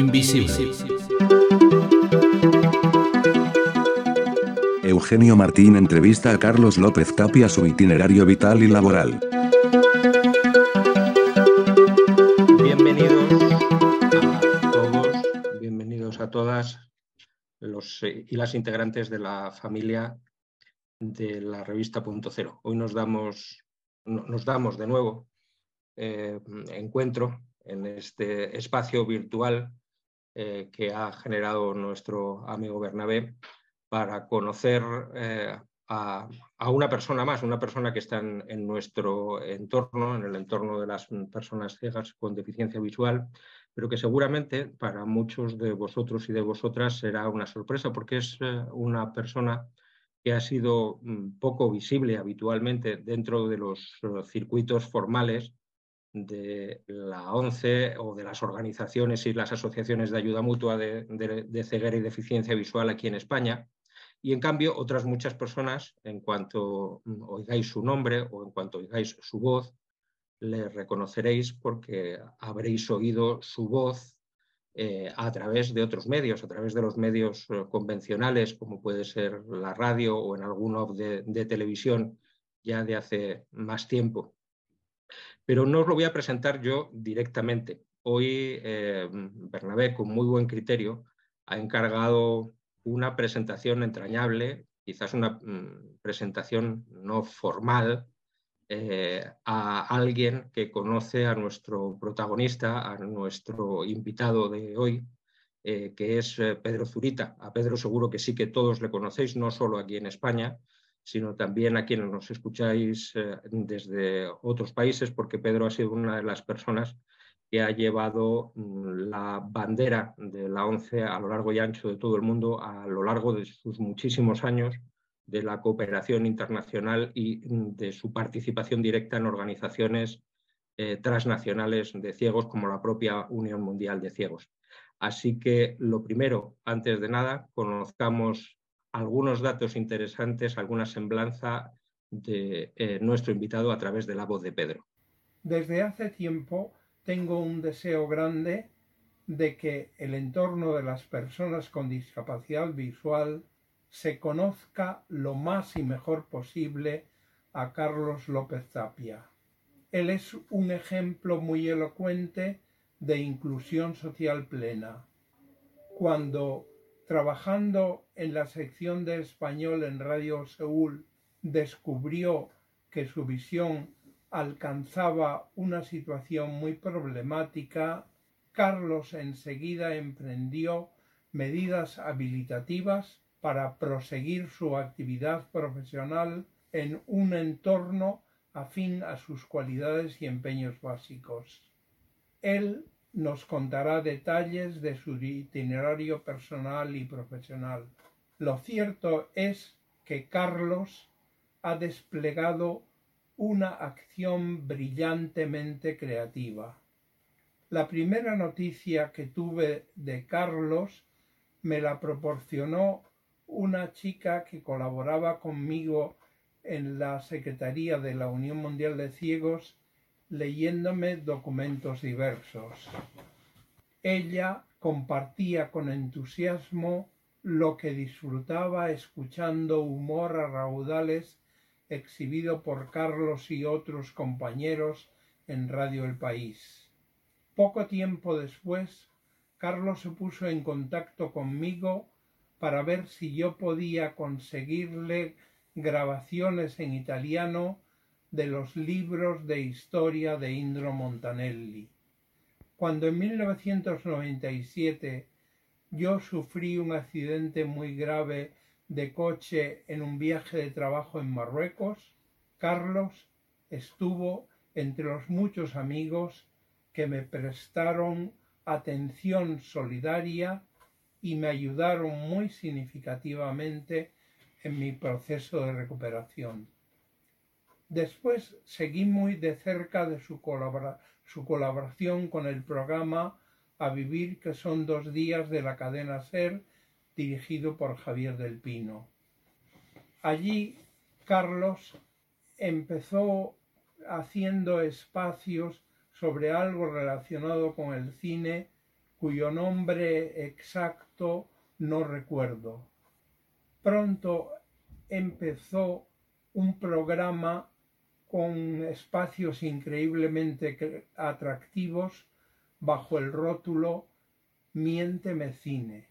Invisible. Eugenio Martín entrevista a Carlos López Tapia su itinerario vital y laboral. Bienvenidos a todos, bienvenidos a todas los eh, y las integrantes de la familia de la revista Punto Cero. Hoy nos damos, nos damos de nuevo eh, encuentro en este espacio virtual eh, que ha generado nuestro amigo Bernabé para conocer eh, a, una persona más, una persona que está en, nuestro entorno, en el entorno de las personas ciegas con deficiencia visual, pero que seguramente para muchos de vosotros y de vosotras será una sorpresa porque es eh, una persona que ha sido mm, poco visible habitualmente dentro de los circuitos formales de la ONCE o de las organizaciones y las asociaciones de ayuda mutua de, ceguera y deficiencia visual aquí en España. Y en cambio, otras muchas personas, en cuanto mm, oigáis su nombre o en cuanto oigáis su voz, le reconoceréis porque habréis oído su voz eh, a través de otros medios, a través de los medios eh, convencionales, como puede ser la radio o en alguno de, de televisión ya de hace más tiempo. Pero no os lo voy a presentar yo directamente. Hoy eh, Bernabé, con muy buen criterio, ha encargado una presentación entrañable, quizás una mm, presentación no formal, eh, a alguien que conoce a nuestro protagonista, a nuestro invitado de hoy, eh, que es Pedro Zurita. A Pedro seguro que sí que todos le conocéis, no solo aquí en España, sino también a quienes nos escucháis eh, desde otros países, porque Pedro ha sido una de las personas que ha llevado mm, la bandera de la ONCE a lo largo y ancho de todo el mundo a lo largo de sus muchísimos años de la cooperación internacional y mm, de su participación directa en organizaciones eh, transnacionales de ciegos como la propia Unión Mundial de Ciegos. Así que lo primero, antes de nada, conozcamos algunos datos interesantes, alguna semblanza de eh, nuestro invitado a través de la voz de Pedro. Desde hace tiempo tengo un deseo grande de que el entorno de las personas con discapacidad visual se conozca lo más y mejor posible a Carlos López Tapia. Él es un ejemplo muy elocuente de inclusión social plena. Cuando trabajando en la sección de español en Radio Seúl, descubrió que su visión alcanzaba una situación muy problemática, Carlos enseguida emprendió medidas habilitativas para proseguir su actividad profesional en un entorno afín a sus cualidades y empeños básicos. Él nos contará detalles de su itinerario personal y profesional. Lo cierto es que Carlos ha desplegado una acción brillantemente creativa. La primera noticia que tuve de Carlos me la proporcionó una chica que colaboraba conmigo en la Secretaría de la Unión Mundial de Ciegos leyéndome documentos diversos. Ella compartía con entusiasmo lo que disfrutaba escuchando humor a raudales exhibido por Carlos y otros compañeros en Radio El País. Poco tiempo después, Carlos se puso en contacto conmigo para ver si yo podía conseguirle grabaciones en italiano de los libros de historia de Indro Montanelli. Cuando en 1997 yo sufrí un accidente muy grave de coche en un viaje de trabajo en Marruecos, Carlos estuvo entre los muchos amigos que me prestaron atención solidaria y me ayudaron muy significativamente en mi proceso de recuperación. Después seguí muy de cerca de su, colaboración con el programa A Vivir, que son dos días de la cadena Ser, dirigido por Javier del Pino. Allí Carlos empezó haciendo espacios sobre algo relacionado con el cine cuyo nombre exacto no recuerdo. Pronto empezó un programa con espacios increíblemente atractivos bajo el rótulo Miénteme Cine.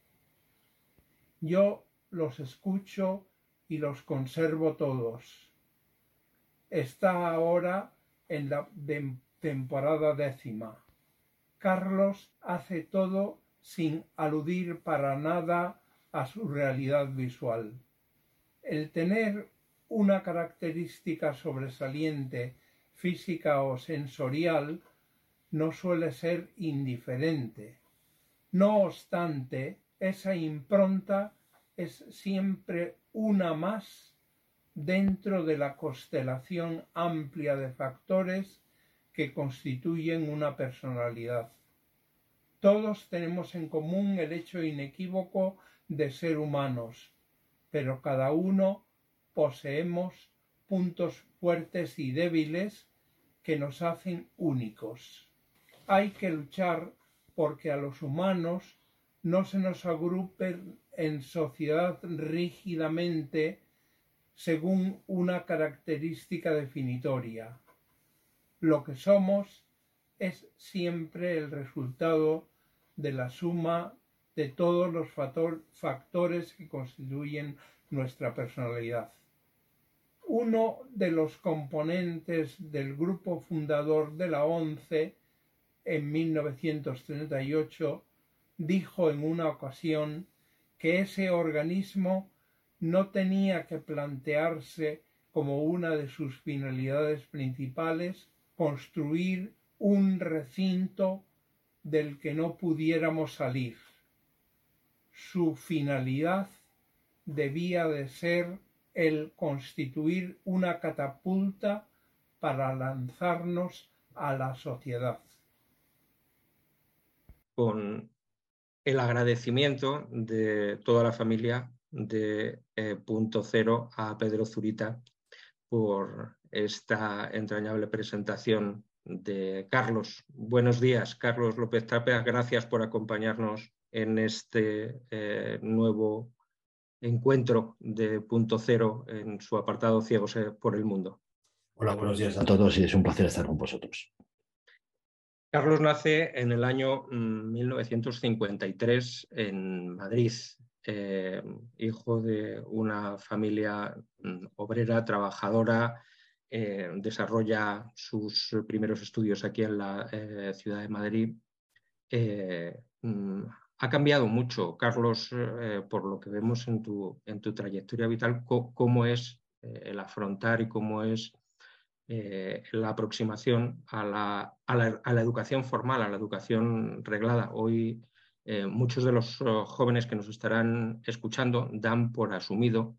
Yo los escucho y los conservo todos. Está ahora en la temporada décima. Carlos hace todo sin aludir para nada a su realidad visual. El tener una característica sobresaliente física o sensorial no suele ser indiferente. No obstante, esa impronta es siempre una más dentro de la constelación amplia de factores que constituyen una personalidad. Todos tenemos en común el hecho inequívoco de ser humanos, pero cada uno poseemos puntos fuertes y débiles que nos hacen únicos. Hay que luchar porque a los humanos no se nos agrupen en sociedad rígidamente según una característica definitoria. Lo que somos es siempre el resultado de la suma de todos los factores que constituyen nuestra personalidad. Uno de los componentes del grupo fundador de la ONCE en 1938 dijo en una ocasión que ese organismo no tenía que plantearse como una de sus finalidades principales construir un recinto del que no pudiéramos salir. Su finalidad debía de ser el constituir una catapulta para lanzarnos a la sociedad. Con el agradecimiento de toda la familia de eh, Punto Cero a Pedro Zurita por esta entrañable presentación de Carlos. Buenos días, Carlos López Tapia. Gracias por acompañarnos en este eh, nuevo encuentro de Punto Cero en su apartado Ciegos por el Mundo. Hola, buenos días a todos y es un placer estar con vosotros. Carlos nace en el año 1953 mm, en Madrid, eh, hijo de una familia mm, obrera, trabajadora, eh, desarrolla sus primeros estudios aquí en la eh, ciudad de Madrid. Ha cambiado mucho, Carlos, por lo que vemos en tu, en tu trayectoria vital, cómo es el afrontar y cómo es la aproximación a la, a, la, educación formal, a la educación reglada. Hoy eh, muchos de los oh, jóvenes que nos estarán escuchando dan por asumido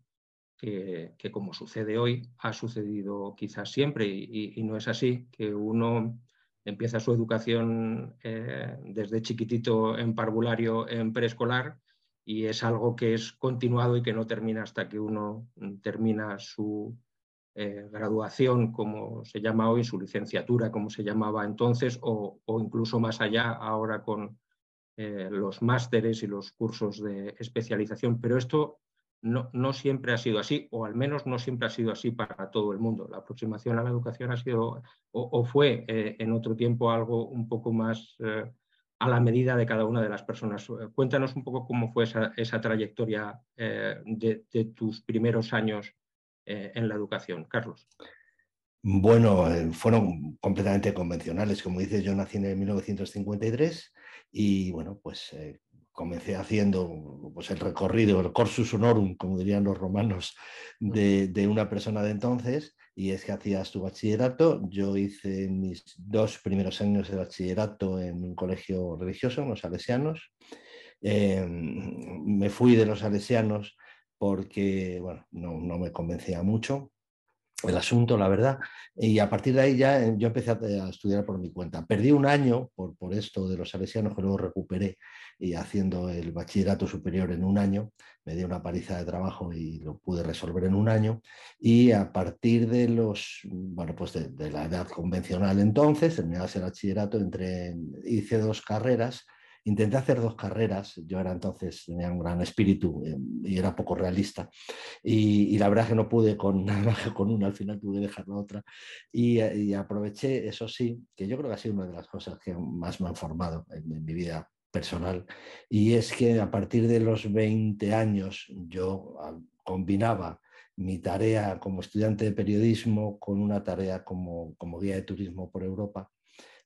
que, como sucede hoy, ha sucedido quizás siempre y, no es así, que uno empieza su educación eh, desde chiquitito en parvulario, en preescolar, y es algo que es continuado y que no termina hasta que uno termina su eh, graduación, como se llama hoy, su licenciatura, como se llamaba entonces, o incluso más allá ahora con, eh, los másteres y los cursos de especialización, pero esto no, no, siempre ha sido así, o al menos no siempre ha sido así para todo el mundo. La aproximación a la educación ha sido o, fue eh, en otro tiempo algo un poco más eh, a la medida de cada una de las personas. Cuéntanos un poco cómo fue esa, trayectoria de, tus primeros años en la educación, Carlos. Bueno, fueron completamente convencionales. Como dices, yo nací en 1953 y bueno, pues eh, comencé haciendo pues, el recorrido, el corsus honorum, como dirían los romanos, de, una persona de entonces, y es que hacías tu bachillerato. Yo hice mis dos primeros años de bachillerato en un colegio religioso, en los salesianos. Em, me fui de los salesianos porque bueno, no, no me convencía mucho el asunto, la verdad. Y a partir de ahí ya eh, yo empecé a, estudiar por mi cuenta. Perdí un año por, por esto de los salesianos que luego recuperé y haciendo el bachillerato superior en un año. Me di una paliza de trabajo y lo pude resolver en un año. Y a partir de los, bueno, pues de, la edad convencional entonces, terminé el bachillerato, entré, hice dos carreras intenté hacer dos carreras, yo era entonces, tenía un gran espíritu eh, y era poco realista, y, la verdad que no pude con nada más que con una, al final tuve que dejar la otra, y, aproveché, eso sí, que yo creo que ha sido una de las cosas que más me han formado en, mi vida personal, y es que a partir de los 20 años yo combinaba mi tarea como estudiante de periodismo con una tarea como, como guía de turismo por Europa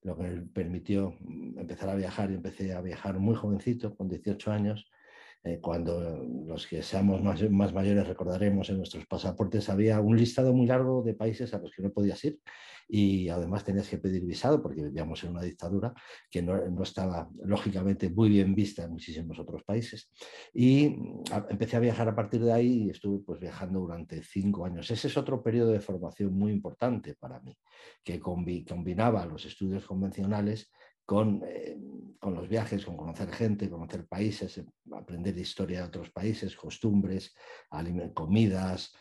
lo que me permitió mm, empezar a viajar y empecé a viajar muy jovencito, con 18 años, eh, cuando los que seamos más, más, mayores recordaremos en nuestros pasaportes había un listado muy largo de países a los que no podías ir y además tenías que pedir visado porque vivíamos en una dictadura que no, no estaba lógicamente muy bien vista en muchísimos otros países. Y mm, empecé a viajar a partir de ahí y estuve pues, viajando durante cinco años. Ese es otro periodo de formación muy importante para mí, que combinaba los estudios convencionales con, eh, con, los viajes, con conocer gente, conocer países, aprender historia de otros países, costumbres, comidas,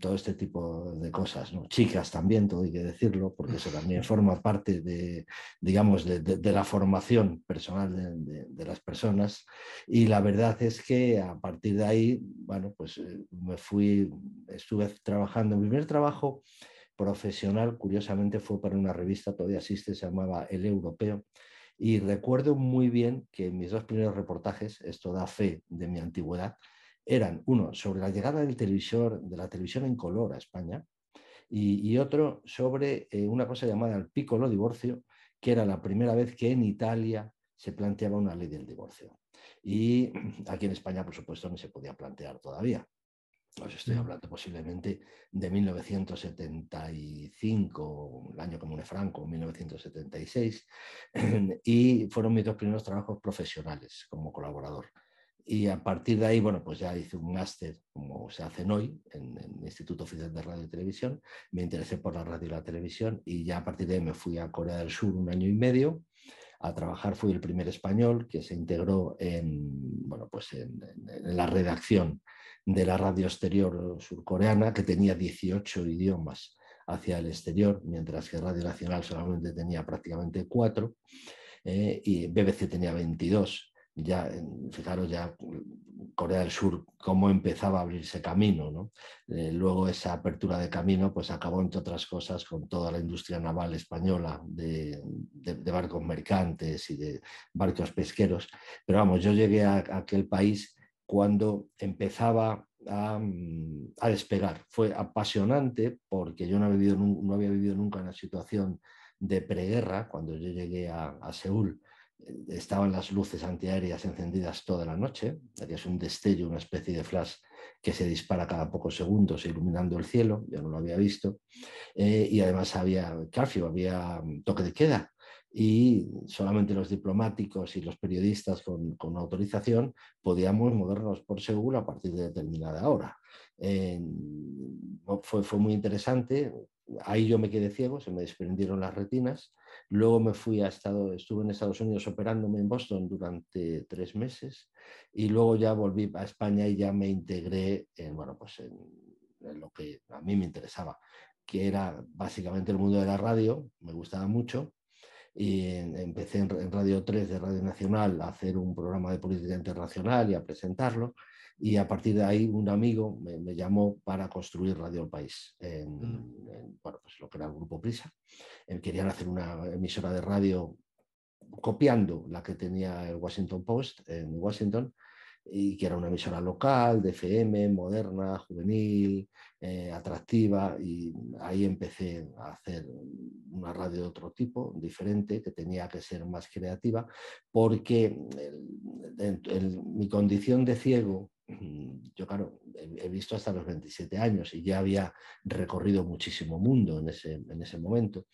todo este tipo de cosas, ¿no? chicas también, todo hay que decirlo, porque eso también forma parte de, digamos, de, la formación personal de, las personas. Y la verdad es que a partir de ahí, bueno, pues eh, me fui, estuve trabajando, mi primer trabajo profesional, curiosamente, fue para una revista, todavía existe, se llamaba El Europeo, y recuerdo muy bien que mis dos primeros reportajes, esto da fe de mi antigüedad, eran uno sobre la llegada del televisor, de la televisión en color a España y, otro sobre eh, una cosa llamada el piccolo divorcio, que era la primera vez que en Italia se planteaba una ley del divorcio. Y aquí en España, por supuesto, no se podía plantear todavía. Os estoy mm. hablando posiblemente de 1975, el año común Franco, 1976, y fueron mis dos primeros trabajos profesionales como colaborador. Y a partir de ahí, bueno, pues ya hice un máster, como se hace hoy, en, el Instituto Oficial de Radio y Televisión. Me interesé por la radio y la televisión y ya a partir de ahí me fui a Corea del Sur un año y medio a trabajar. Fui el primer español que se integró en, bueno, pues en, la redacción de la radio exterior surcoreana, que tenía 18 idiomas hacia el exterior, mientras que Radio Nacional solamente tenía prácticamente cuatro eh, y BBC tenía 22 ya, fijaros ya Corea del Sur, cómo empezaba a abrirse camino. ¿no? Eh, luego esa apertura de camino pues acabó, entre otras cosas, con toda la industria naval española de, barcos mercantes y de barcos pesqueros. Pero vamos, yo llegué a, aquel país cuando empezaba a, mm, despegar. Fue apasionante porque yo no había vivido, no había vivido nunca una situación de preguerra cuando yo llegué a, a Seúl estaban las luces antiaéreas encendidas toda la noche, es un destello, una especie de flash que se dispara cada pocos segundos iluminando el cielo, yo no lo había visto, eh, y además había curfew, había mm, toque de queda, y solamente los diplomáticos y los periodistas con, autorización podíamos movernos por seguro a partir de determinada hora. fue, fue muy interesante, ahí yo me quedé ciego, se me desprendieron las retinas. Luego me fui a Estado, estuve en Estados Unidos operándome en Boston durante tres meses y luego ya volví a España y ya me integré en, bueno, pues en, lo que a mí me interesaba, que era básicamente el mundo de la radio, me gustaba mucho. Y empecé en, Radio 3 de Radio Nacional a hacer un programa de política internacional y a presentarlo y a partir de ahí un amigo me, llamó para construir Radio El País, en, mm. bueno, pues lo que era el Grupo Prisa. Eh, querían hacer una emisora de radio copiando la que tenía el Washington Post en Washington, y que era una emisora local, de FM, moderna, juvenil, eh, atractiva, y ahí empecé a hacer una radio de otro tipo, diferente, que tenía que ser más creativa, porque mi condición de ciego yo claro, he visto hasta los 27 años y ya había recorrido muchísimo mundo en ese, en ese momento.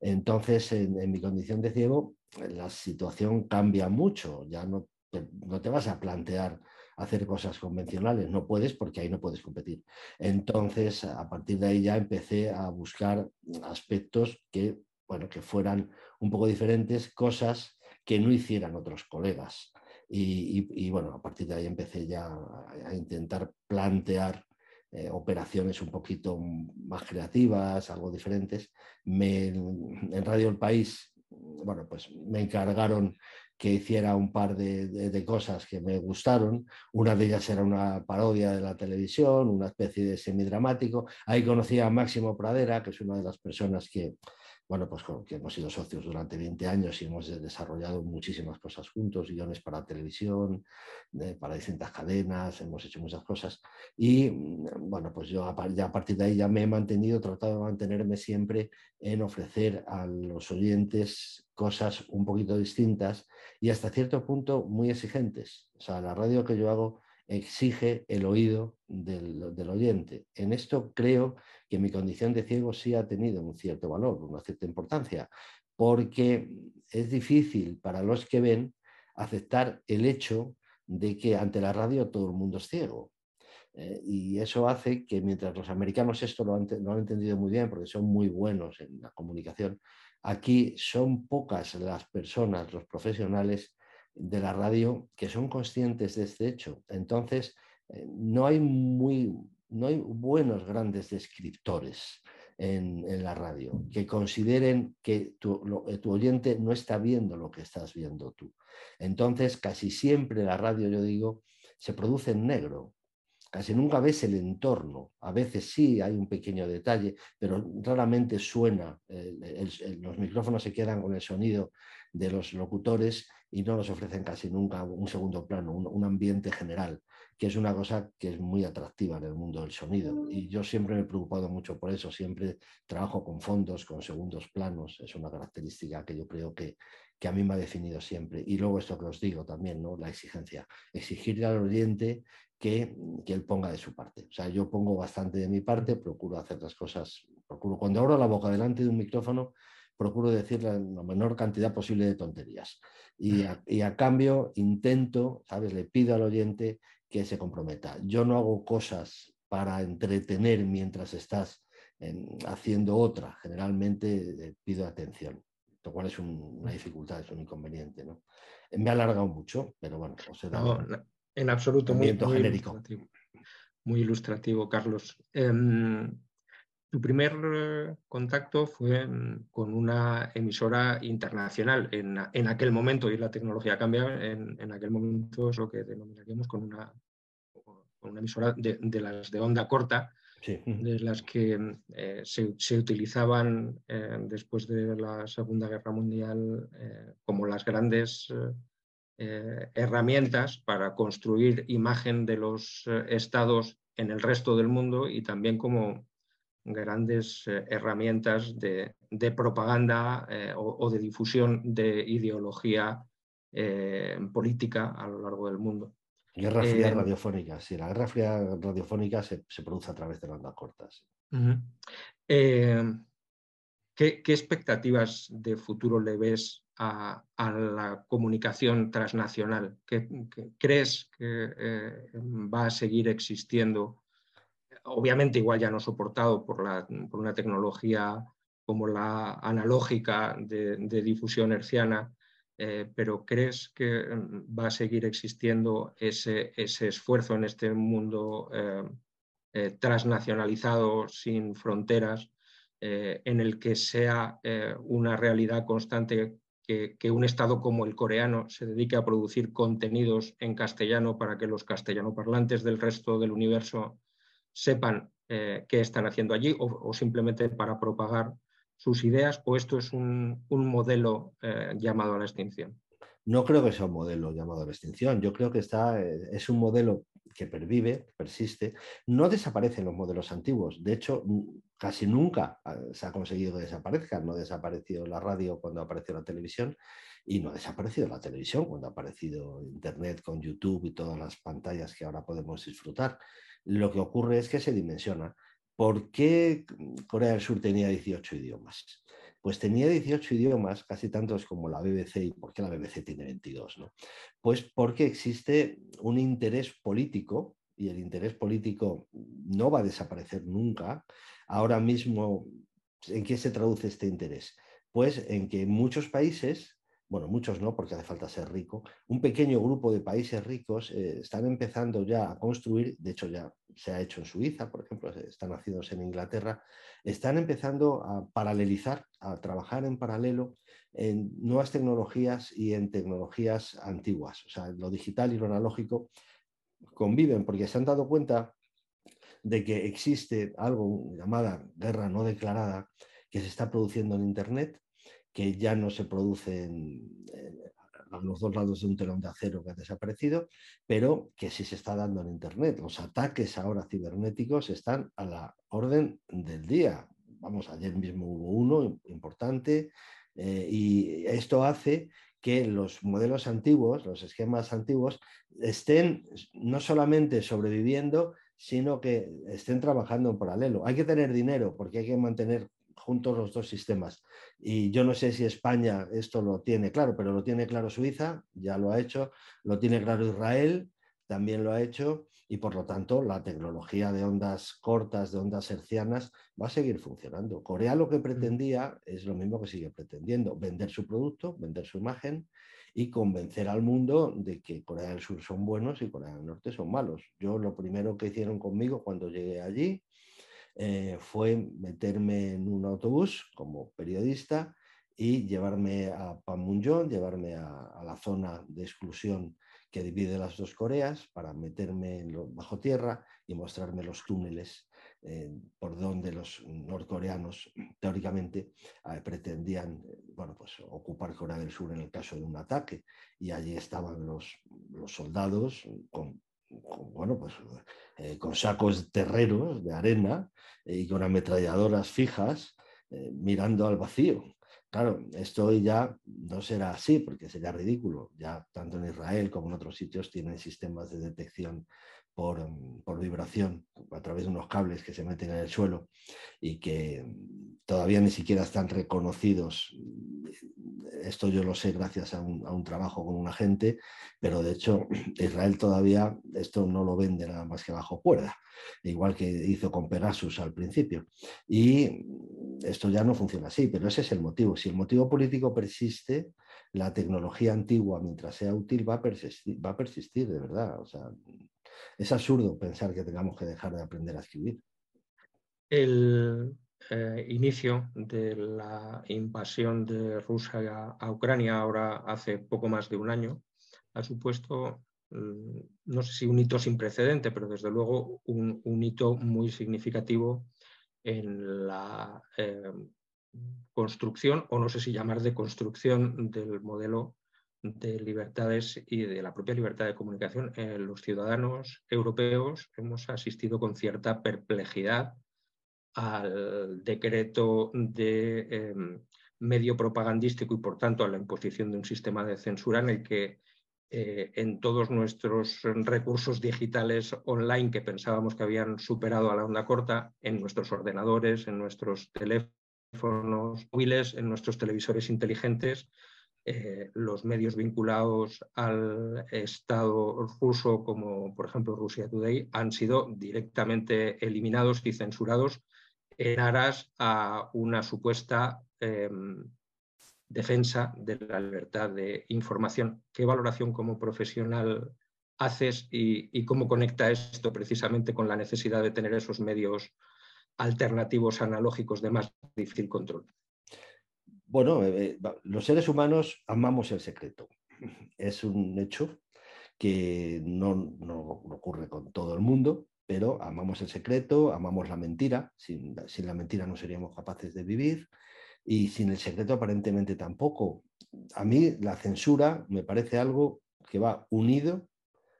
Entonces, en, mi condición de ciego, la situación cambia mucho, ya no te, no te vas a plantear hacer cosas convencionales, no puedes porque ahí no puedes competir. Entonces, a partir de ahí ya empecé a buscar aspectos que, bueno, que fueran un poco diferentes, cosas que no hicieran otros colegas. Y, bueno, a partir de ahí empecé ya a, intentar plantear eh, operaciones un poquito más creativas, algo diferentes. en Radio El País, bueno, pues me encargaron que hiciera un par de, cosas que me gustaron. Una de ellas era una parodia de la televisión, una especie de semidramático. Ahí conocí a Máximo Pradera, que es una de las personas que, bueno, pues que hemos sido socios durante 20 años y hemos desarrollado muchísimas cosas juntos, guiones para televisión, para distintas cadenas, hemos hecho muchas cosas. Y mm, bueno, pues yo ya a partir de ahí ya me he mantenido, tratado de mantenerme siempre en ofrecer a los oyentes cosas un poquito distintas y hasta cierto punto muy exigentes. O sea, la radio que yo hago exige el oído del, oyente. En esto creo que mi condición de ciego sí ha tenido un cierto valor, una cierta importancia, porque es difícil para los que ven aceptar el hecho de que ante la radio todo el mundo es ciego. Eh, y eso hace que mientras los americanos esto lo han, lo han entendido muy bien porque son muy buenos en la comunicación, aquí son pocas las personas, los profesionales de la radio que son conscientes de este hecho. Entonces, eh, no hay, muy, no hay buenos grandes descriptores en, la radio que consideren que tu, eh, tu, oyente no está viendo lo que estás viendo tú. Entonces, casi siempre la radio, yo digo, se produce en negro. Casi nunca ves el entorno. A veces sí hay un pequeño detalle, pero raramente suena. los micrófonos se quedan con el sonido de los locutores y no nos ofrecen casi nunca un segundo plano, un, ambiente general, que es una cosa que es muy atractiva en el mundo del sonido. Y yo siempre me he preocupado mucho por eso, siempre trabajo con fondos, con segundos planos, es una característica que yo creo que, que a mí me ha definido siempre. Y luego esto que os digo también, ¿no? la exigencia, exigirle al oyente que, que, él ponga de su parte. O sea, yo pongo bastante de mi parte, procuro hacer las cosas, procuro, cuando abro la boca delante de un micrófono, procuro decir la, menor cantidad posible de tonterías. Y a, cambio intento, ¿sabes? Le pido al oyente que se comprometa. Yo no hago cosas para entretener mientras estás haciendo otra. Generalmente pido atención, lo cual es una dificultad, es un inconveniente. ¿no? Me ha alargado mucho, pero bueno, os he dado en absoluto muy, genérico. Ilustrativo. Muy ilustrativo, Carlos. Em, tu primer eh, contacto fue mm, con una emisora internacional. En, aquel momento, y la tecnología cambia, en, en, aquel momento es lo que denominaríamos con una, una emisora de, las de onda corta, de las que mm, eh, se, utilizaban eh, después de la Segunda Guerra Mundial como las grandes herramientas para construir imagen de los estados en el resto del mundo y también como grandes eh, herramientas de, propaganda eh, o, de difusión de ideología eh, política a lo largo del mundo. Guerra fría radiofónica, sí, la guerra fría radiofónica se, produce a través de ondas cortas. ¿qué, expectativas de futuro le ves a, la comunicación transnacional? ¿Qué, crees que va a seguir existiendo obviamente igual ya no soportado por, una tecnología como la analógica de, difusión herciana, eh, pero ¿crees que mm, va a seguir existiendo ese, ese esfuerzo en este mundo eh, eh, transnacionalizado, sin fronteras, en el que sea una realidad constante que, que, un Estado como el coreano se dedique a producir contenidos en castellano para que los castellanoparlantes del resto del universo sepan eh, qué están haciendo allí o, simplemente para propagar sus ideas o esto es un, modelo eh, llamado a la extinción? No creo que sea un modelo llamado a la extinción. Yo creo que está, eh, es un modelo que pervive, persiste. No desaparecen los modelos antiguos. De hecho, casi nunca ah, se ha conseguido que desaparezcan. No ha desaparecido la radio cuando apareció la televisión y no ha desaparecido la televisión cuando ha aparecido Internet con YouTube y todas las pantallas que ahora podemos disfrutar. Lo que ocurre es que se dimensiona. ¿Por qué Corea del Sur tenía 18 idiomas? Pues tenía 18 idiomas, casi tantos como la BBC. ¿Y por qué la BBC tiene 22? ¿no? Pues porque existe un interés político y el interés político no va a desaparecer nunca. Ahora mismo, ¿en qué se traduce este interés? Pues en que muchos países bueno, muchos no, porque hace falta ser rico, un pequeño grupo de países ricos eh, están empezando ya a construir, de hecho ya se ha hecho en Suiza, por ejemplo, están nacidos en Inglaterra, están empezando a paralelizar, a trabajar en paralelo en nuevas tecnologías y en tecnologías antiguas. O sea, lo digital y lo analógico conviven porque se han dado cuenta de que existe algo llamada guerra no declarada que se está produciendo en Internet que ya no se producen a los dos lados de un telón de acero que ha desaparecido, pero que sí se está dando en Internet. Los ataques ahora cibernéticos están a la orden del día. Vamos, ayer mismo hubo uno importante eh, y esto hace que los modelos antiguos, los esquemas antiguos, estén no solamente sobreviviendo, sino que estén trabajando en paralelo. Hay que tener dinero porque hay que mantener juntos los dos sistemas. Y yo no sé si España esto lo tiene claro, pero lo tiene claro Suiza, ya lo ha hecho, lo tiene claro Israel, también lo ha hecho, y por lo tanto la tecnología de ondas cortas, de ondas hercianas, va a seguir funcionando. Corea lo que mm. pretendía es lo mismo que sigue pretendiendo, vender su producto, vender su imagen y convencer al mundo de que Corea del Sur son buenos y Corea del Norte son malos. Yo lo primero que hicieron conmigo cuando llegué allí eh, fue meterme en un autobús como periodista y llevarme a Panmunjom, llevarme a, la zona de exclusión que divide las dos Coreas para meterme en bajo tierra y mostrarme los túneles eh, por donde los norcoreanos teóricamente eh, pretendían bueno, pues, ocupar Corea del Sur en el caso de un ataque. Y allí estaban los, los soldados con bueno, pues, eh, con sacos terreros de arena y con ametralladoras fijas eh, mirando al vacío. Claro, esto ya no será así porque sería ridículo. Ya tanto en Israel como en otros sitios tienen sistemas de detección por, mm, por, vibración a través de unos cables que se meten en el suelo y que mm, todavía ni siquiera están reconocidos. Esto yo lo sé gracias a un, a un, trabajo con un agente, pero de hecho Israel todavía esto no lo vende nada más que bajo cuerda, igual que hizo con Pegasus al principio. Y esto ya no funciona así, pero ese es el motivo. Si el motivo político persiste, la tecnología antigua, mientras sea útil, va a persistir, de verdad. O sea, es absurdo pensar que tengamos que dejar de aprender a escribir. El eh, inicio de la invasión de Rusia a, Ucrania, ahora hace poco más de un año, ha supuesto, mm, no sé si un hito sin precedente, pero desde luego un, hito muy significativo en la eh, construcción, o no sé si llamar de construcción del modelo de libertades y de la propia libertad de comunicación, eh, los ciudadanos europeos hemos asistido con cierta perplejidad al decreto de em, medio propagandístico y por tanto a la imposición de un sistema de censura en el que eh, en todos nuestros recursos digitales online que pensábamos que habían superado a la onda corta, en nuestros ordenadores, en nuestros teléfonos móviles, en nuestros televisores inteligentes, eh, los medios vinculados al Estado ruso, como por ejemplo Rusia Today, han sido directamente eliminados y censurados en aras a una supuesta em, defensa de la libertad de información. ¿Qué valoración como profesional haces y, cómo conecta esto precisamente con la necesidad de tener esos medios alternativos analógicos de más difícil control? Bueno, eh, eh, los seres humanos amamos el secreto. Es un hecho que no, ocurre con todo el mundo, pero amamos el secreto, amamos la mentira. Sin, sin, la mentira no seríamos capaces de vivir y sin el secreto aparentemente tampoco. A mí la censura me parece algo que va unido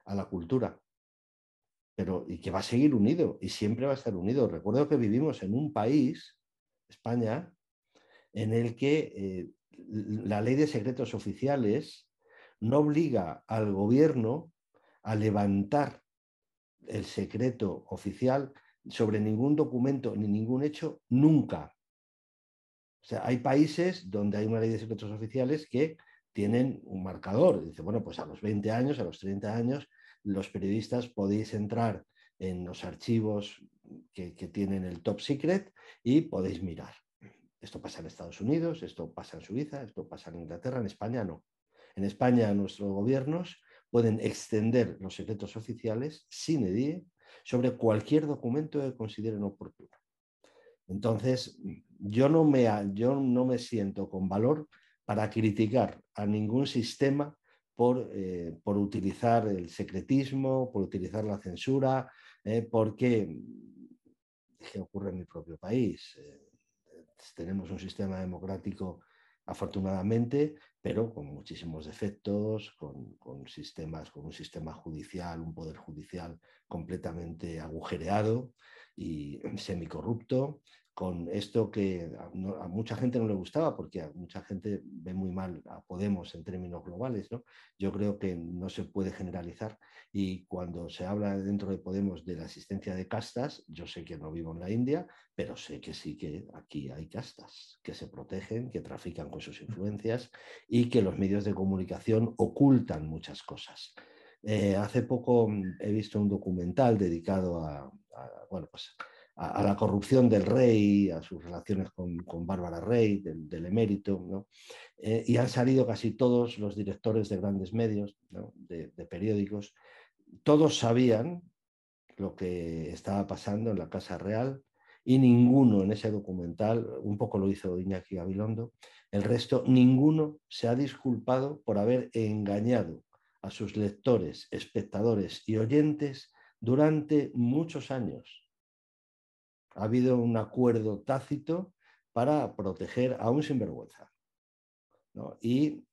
a la cultura, pero y que va a seguir unido y siempre va a estar unido. Recuerdo que vivimos en un país, España, en el que eh, la ley de secretos oficiales no obliga al gobierno a levantar el secreto oficial sobre ningún documento ni ningún hecho nunca. O sea, hay países donde hay una ley de secretos oficiales que tienen un marcador. Dice, bueno, pues a los 20 años, a los 30 años, los periodistas podéis entrar en los archivos que tienen el top secret y podéis mirar Esto pasa en Estados Unidos, esto pasa en Suiza, esto pasa en Inglaterra, en España no. En España nuestros gobiernos pueden extender los secretos oficiales sin edie sobre cualquier documento que consideren oportuno. Entonces, yo no me, yo no me siento con valor para criticar a ningún sistema por, eh, por utilizar el secretismo, por utilizar la censura, eh, porque ¿qué ocurre en mi propio país? Eh, tenemos un sistema democrático afortunadamente, pero con muchísimos defectos, con, sistemas, con un sistema judicial, un poder judicial completamente agujereado y semicorrupto, con esto que a, mucha gente no le gustaba, porque a mucha gente ve muy mal a Podemos en términos globales. ¿no? Yo creo que no se puede generalizar y cuando se habla dentro de Podemos de la existencia de castas, yo sé que no vivo en la India, pero sé que sí que aquí hay castas que se protegen, que trafican con sus influencias y que los medios de comunicación ocultan muchas cosas. Eh, hace poco mm, he visto un documental dedicado a, bueno, pues, a, la corrupción del rey, a sus relaciones con, Bárbara Rey, del, emérito, eh, y han salido casi todos los directores de grandes medios, de, periódicos, todos sabían lo que estaba pasando en la Casa Real y ninguno en ese documental, un poco lo hizo Iñaki Gabilondo, el resto, ninguno se ha disculpado por haber engañado a sus lectores, espectadores y oyentes durante muchos años ha habido un acuerdo tácito para proteger a un sinvergüenza. Y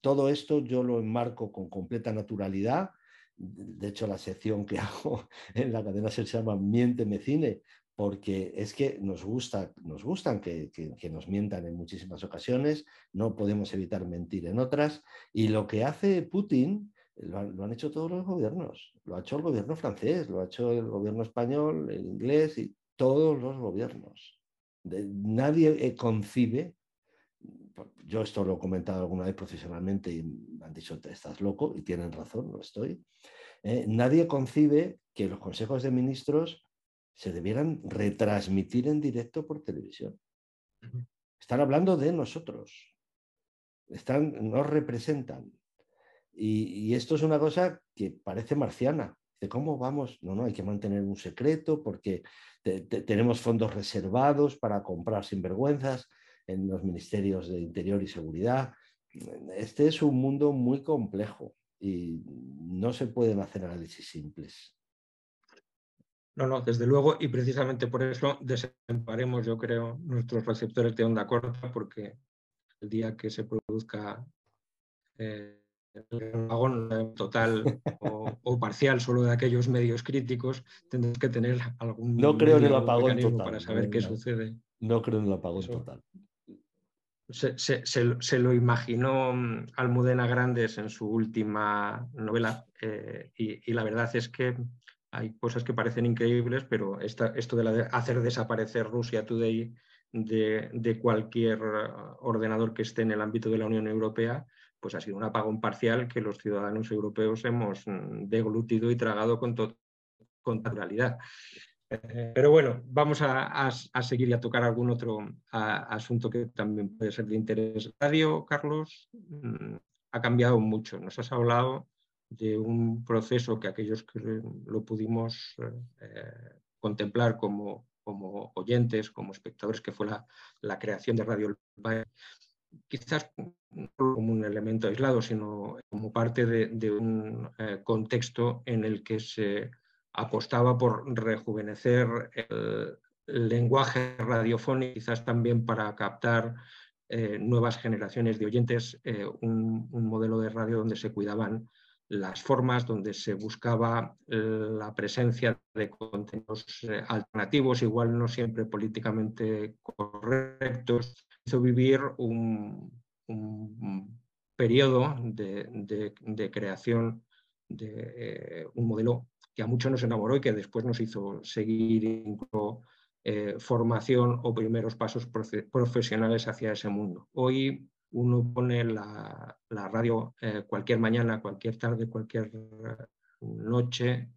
todo esto yo lo enmarco con completa naturalidad. De hecho, la sección que hago en la cadena se llama Miénteme Cine, porque es que nos, gusta, nos gustan que, nos mientan en muchísimas ocasiones, no podemos evitar mentir en otras. Y lo que hace Putin lo lo han, hecho todos los gobiernos. Lo ha hecho el gobierno francés, lo ha hecho el gobierno español, el inglés y todos los gobiernos. nadie eh, concibe, yo esto lo he comentado alguna vez profesionalmente y me han dicho, estás loco, y tienen razón, no estoy. Eh, nadie concibe que los consejos de ministros se debieran retransmitir en directo por televisión. Están hablando de nosotros, están, nos representan. Y, esto es una cosa que parece marciana, de cómo vamos, no, no, hay que mantener un secreto porque tenemos fondos reservados para comprar sinvergüenzas en los ministerios de Interior y Seguridad. Este es un mundo muy complejo y no se pueden hacer análisis simples. No, no, desde luego, y precisamente por eso desemparemos, yo creo, nuestros receptores de onda corta, porque el día que se produzca eh, el apagón total o, parcial solo de aquellos medios críticos, tendrás que tener algún no creo en el apagón total, para saber qué sucede. No creo en el apagón total. Se, lo imaginó mm, Almudena Grandes en su última novela eh, y, la verdad es que hay cosas que parecen increíbles, pero esto de, hacer desaparecer Rusia Today de, de cualquier ordenador que esté en el ámbito de la Unión Europea pues ha sido un apagón parcial que los ciudadanos europeos hemos mm, deglutido y tragado con, con naturalidad. Eh, pero bueno, vamos a, seguir y a tocar algún otro asunto que también puede ser de interés. Radio, Carlos, mm, ha cambiado mucho. Nos has hablado de un proceso que aquellos que lo pudimos eh, contemplar como, como oyentes, como espectadores, que fue la, la creación de Radio quizás como un elemento aislado, sino como parte de, un eh, contexto en el que se apostaba por rejuvenecer el, lenguaje radiofónico, quizás también para captar eh, nuevas generaciones de oyentes, eh, un, modelo de radio donde se cuidaban las formas, donde se buscaba la presencia de contenidos alternativos, igual no siempre políticamente correctos, hizo vivir un, periodo de, creación de eh, un modelo que a muchos nos enamoró y que después nos hizo seguir incluso eh, formación o primeros pasos profesionales hacia ese mundo. Hoy uno pone la, radio eh, cualquier mañana, cualquier tarde, cualquier noche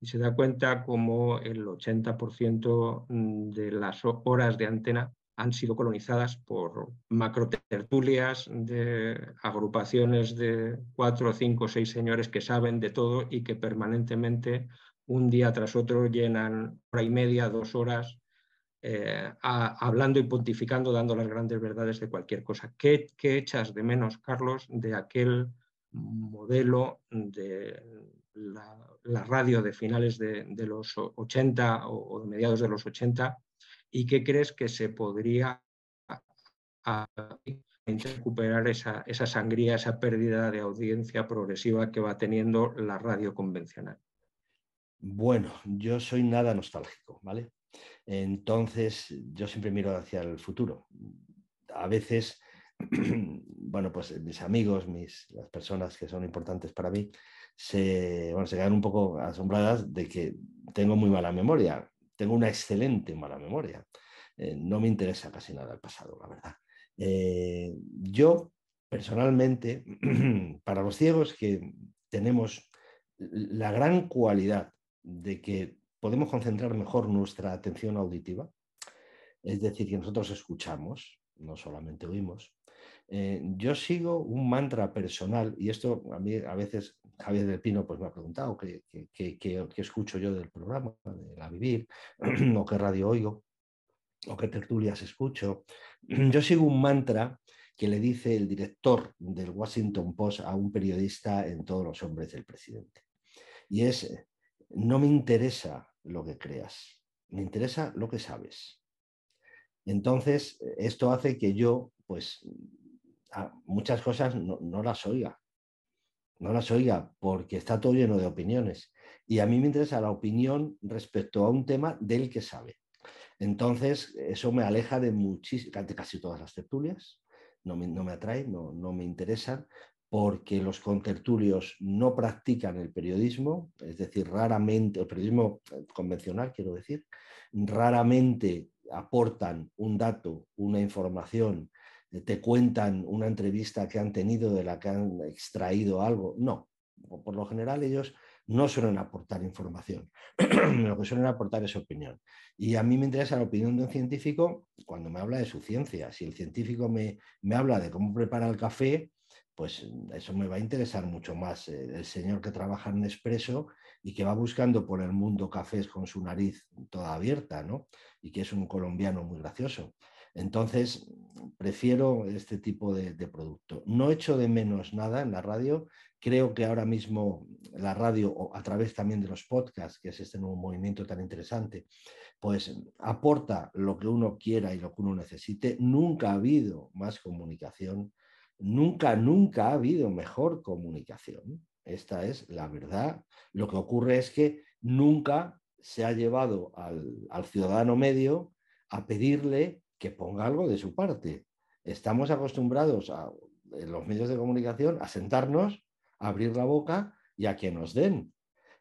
y se da cuenta como el 80% de las horas de antena han sido colonizadas por macrotertulias de agrupaciones de cuatro, cinco, seis señores que saben de todo y que permanentemente, un día tras otro, llenan hora y media, dos horas, eh, hablando y pontificando, dando las grandes verdades de cualquier cosa. ¿Qué, echas de menos, Carlos, de aquel modelo de la, radio de finales de, los 80 o, de mediados de los 80 y qué crees que se podría recuperar esa, esa sangría, esa pérdida de audiencia progresiva que va teniendo la radio convencional? Bueno, yo soy nada nostálgico, ¿vale? Entonces, yo siempre miro hacia el futuro. A veces, bueno, pues mis amigos, mis, las personas que son importantes para mí, se, se quedan un poco asombradas de que tengo muy mala memoria tengo una excelente mala memoria. Eh, no me interesa casi nada el pasado, la verdad. Eh, yo, personalmente, para los ciegos que tenemos la gran cualidad de que podemos concentrar mejor nuestra atención auditiva, es decir, que nosotros escuchamos, no solamente oímos, eh, yo sigo un mantra personal, y esto a mí a veces Javier del Pino pues, me ha preguntado qué, escucho yo del programa, de La Vivir, o qué radio oigo, o qué tertulias escucho. Yo sigo un mantra que le dice el director del Washington Post a un periodista en todos los hombres del presidente. Y es, no me interesa lo que creas, me interesa lo que sabes. Entonces, esto hace que yo, pues, muchas cosas no las oiga no las oiga porque está todo lleno de opiniones. Y a mí me interesa la opinión respecto a un tema del que sabe. Entonces, eso me aleja de muchísimas, casi todas las tertulias, no me, no me atraen, no, no me interesan, porque los contertulios no practican el periodismo, es decir, raramente, el periodismo convencional, quiero decir, raramente aportan un dato, una información te cuentan una entrevista que han tenido de la que han extraído algo. No, por lo general ellos no suelen aportar información, lo que suelen aportar es opinión. Y a mí me interesa la opinión de un científico cuando me habla de su ciencia. Si el científico me, me habla de cómo prepara el café, pues eso me va a interesar mucho más. Eh, el señor que trabaja en Nespresso y que va buscando por el mundo cafés con su nariz toda abierta, ¿no? Y que es un colombiano muy gracioso. Entonces, prefiero este tipo de, producto. No echo de menos nada en la radio. Creo que ahora mismo la radio, a través también de los podcasts, que es este nuevo movimiento tan interesante, pues aporta lo que uno quiera y lo que uno necesite. Nunca ha habido más comunicación. Nunca, nunca ha habido mejor comunicación. Esta es la verdad. Lo que ocurre es que nunca se ha llevado al ciudadano medio a pedirle que ponga algo de su parte. Estamos acostumbrados a, los medios de comunicación a sentarnos, a abrir la boca y a que nos den.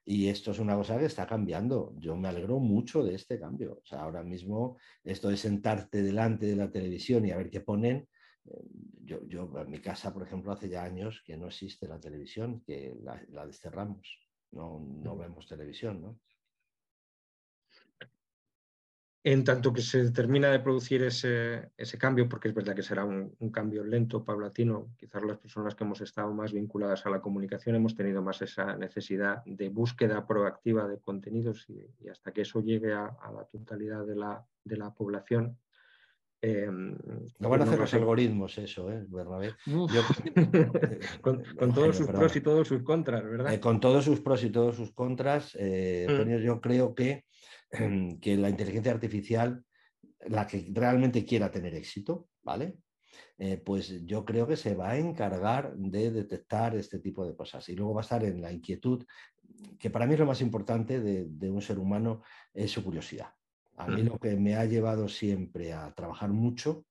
Y esto es una cosa que está cambiando. Yo me alegro mucho de este cambio. O sea, ahora mismo esto de sentarte delante de la televisión y a ver qué ponen. Yo, yo en mi casa, por ejemplo, hace ya años que no existe la televisión, que la, la desterramos. No, no vemos televisión, ¿no? En tanto que se termina de producir ese, cambio, porque es verdad que será un, cambio lento, paulatino, quizás las personas que hemos estado más vinculadas a la comunicación hemos tenido más esa necesidad de búsqueda proactiva de contenidos y, hasta que eso llegue a, la totalidad de la, población. Em, no van a hacer los algoritmos eso, ¿eh, Bernabé? con, todos sus pros y todos sus contras, ¿verdad? Eh, con todos sus pros y todos sus contras, eh, mm. yo creo que que la inteligencia artificial, la que realmente quiera tener éxito, ¿vale? Eh, pues yo creo que se va a encargar de detectar este tipo de cosas. Y luego va a estar en la inquietud, que para mí es lo más importante de, un ser humano, es su curiosidad. A mí lo que me ha llevado siempre a trabajar mucho,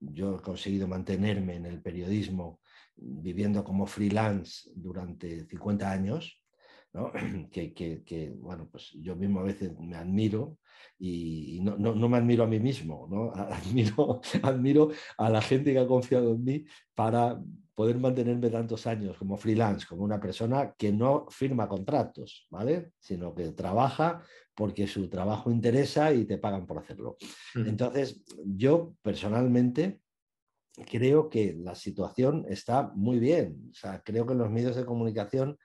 yo he conseguido mantenerme en el periodismo viviendo como freelance durante 50 años, Que, bueno, pues yo mismo a veces me admiro y, no, no, me admiro a mí mismo, ¿no? Admiro, admiro a la gente que ha confiado en mí para poder mantenerme tantos años como freelance, como una persona que no firma contratos, ¿vale? Sino que trabaja porque su trabajo interesa y te pagan por hacerlo. Entonces, yo personalmente creo que la situación está muy bien. O sea, creo que los medios de comunicación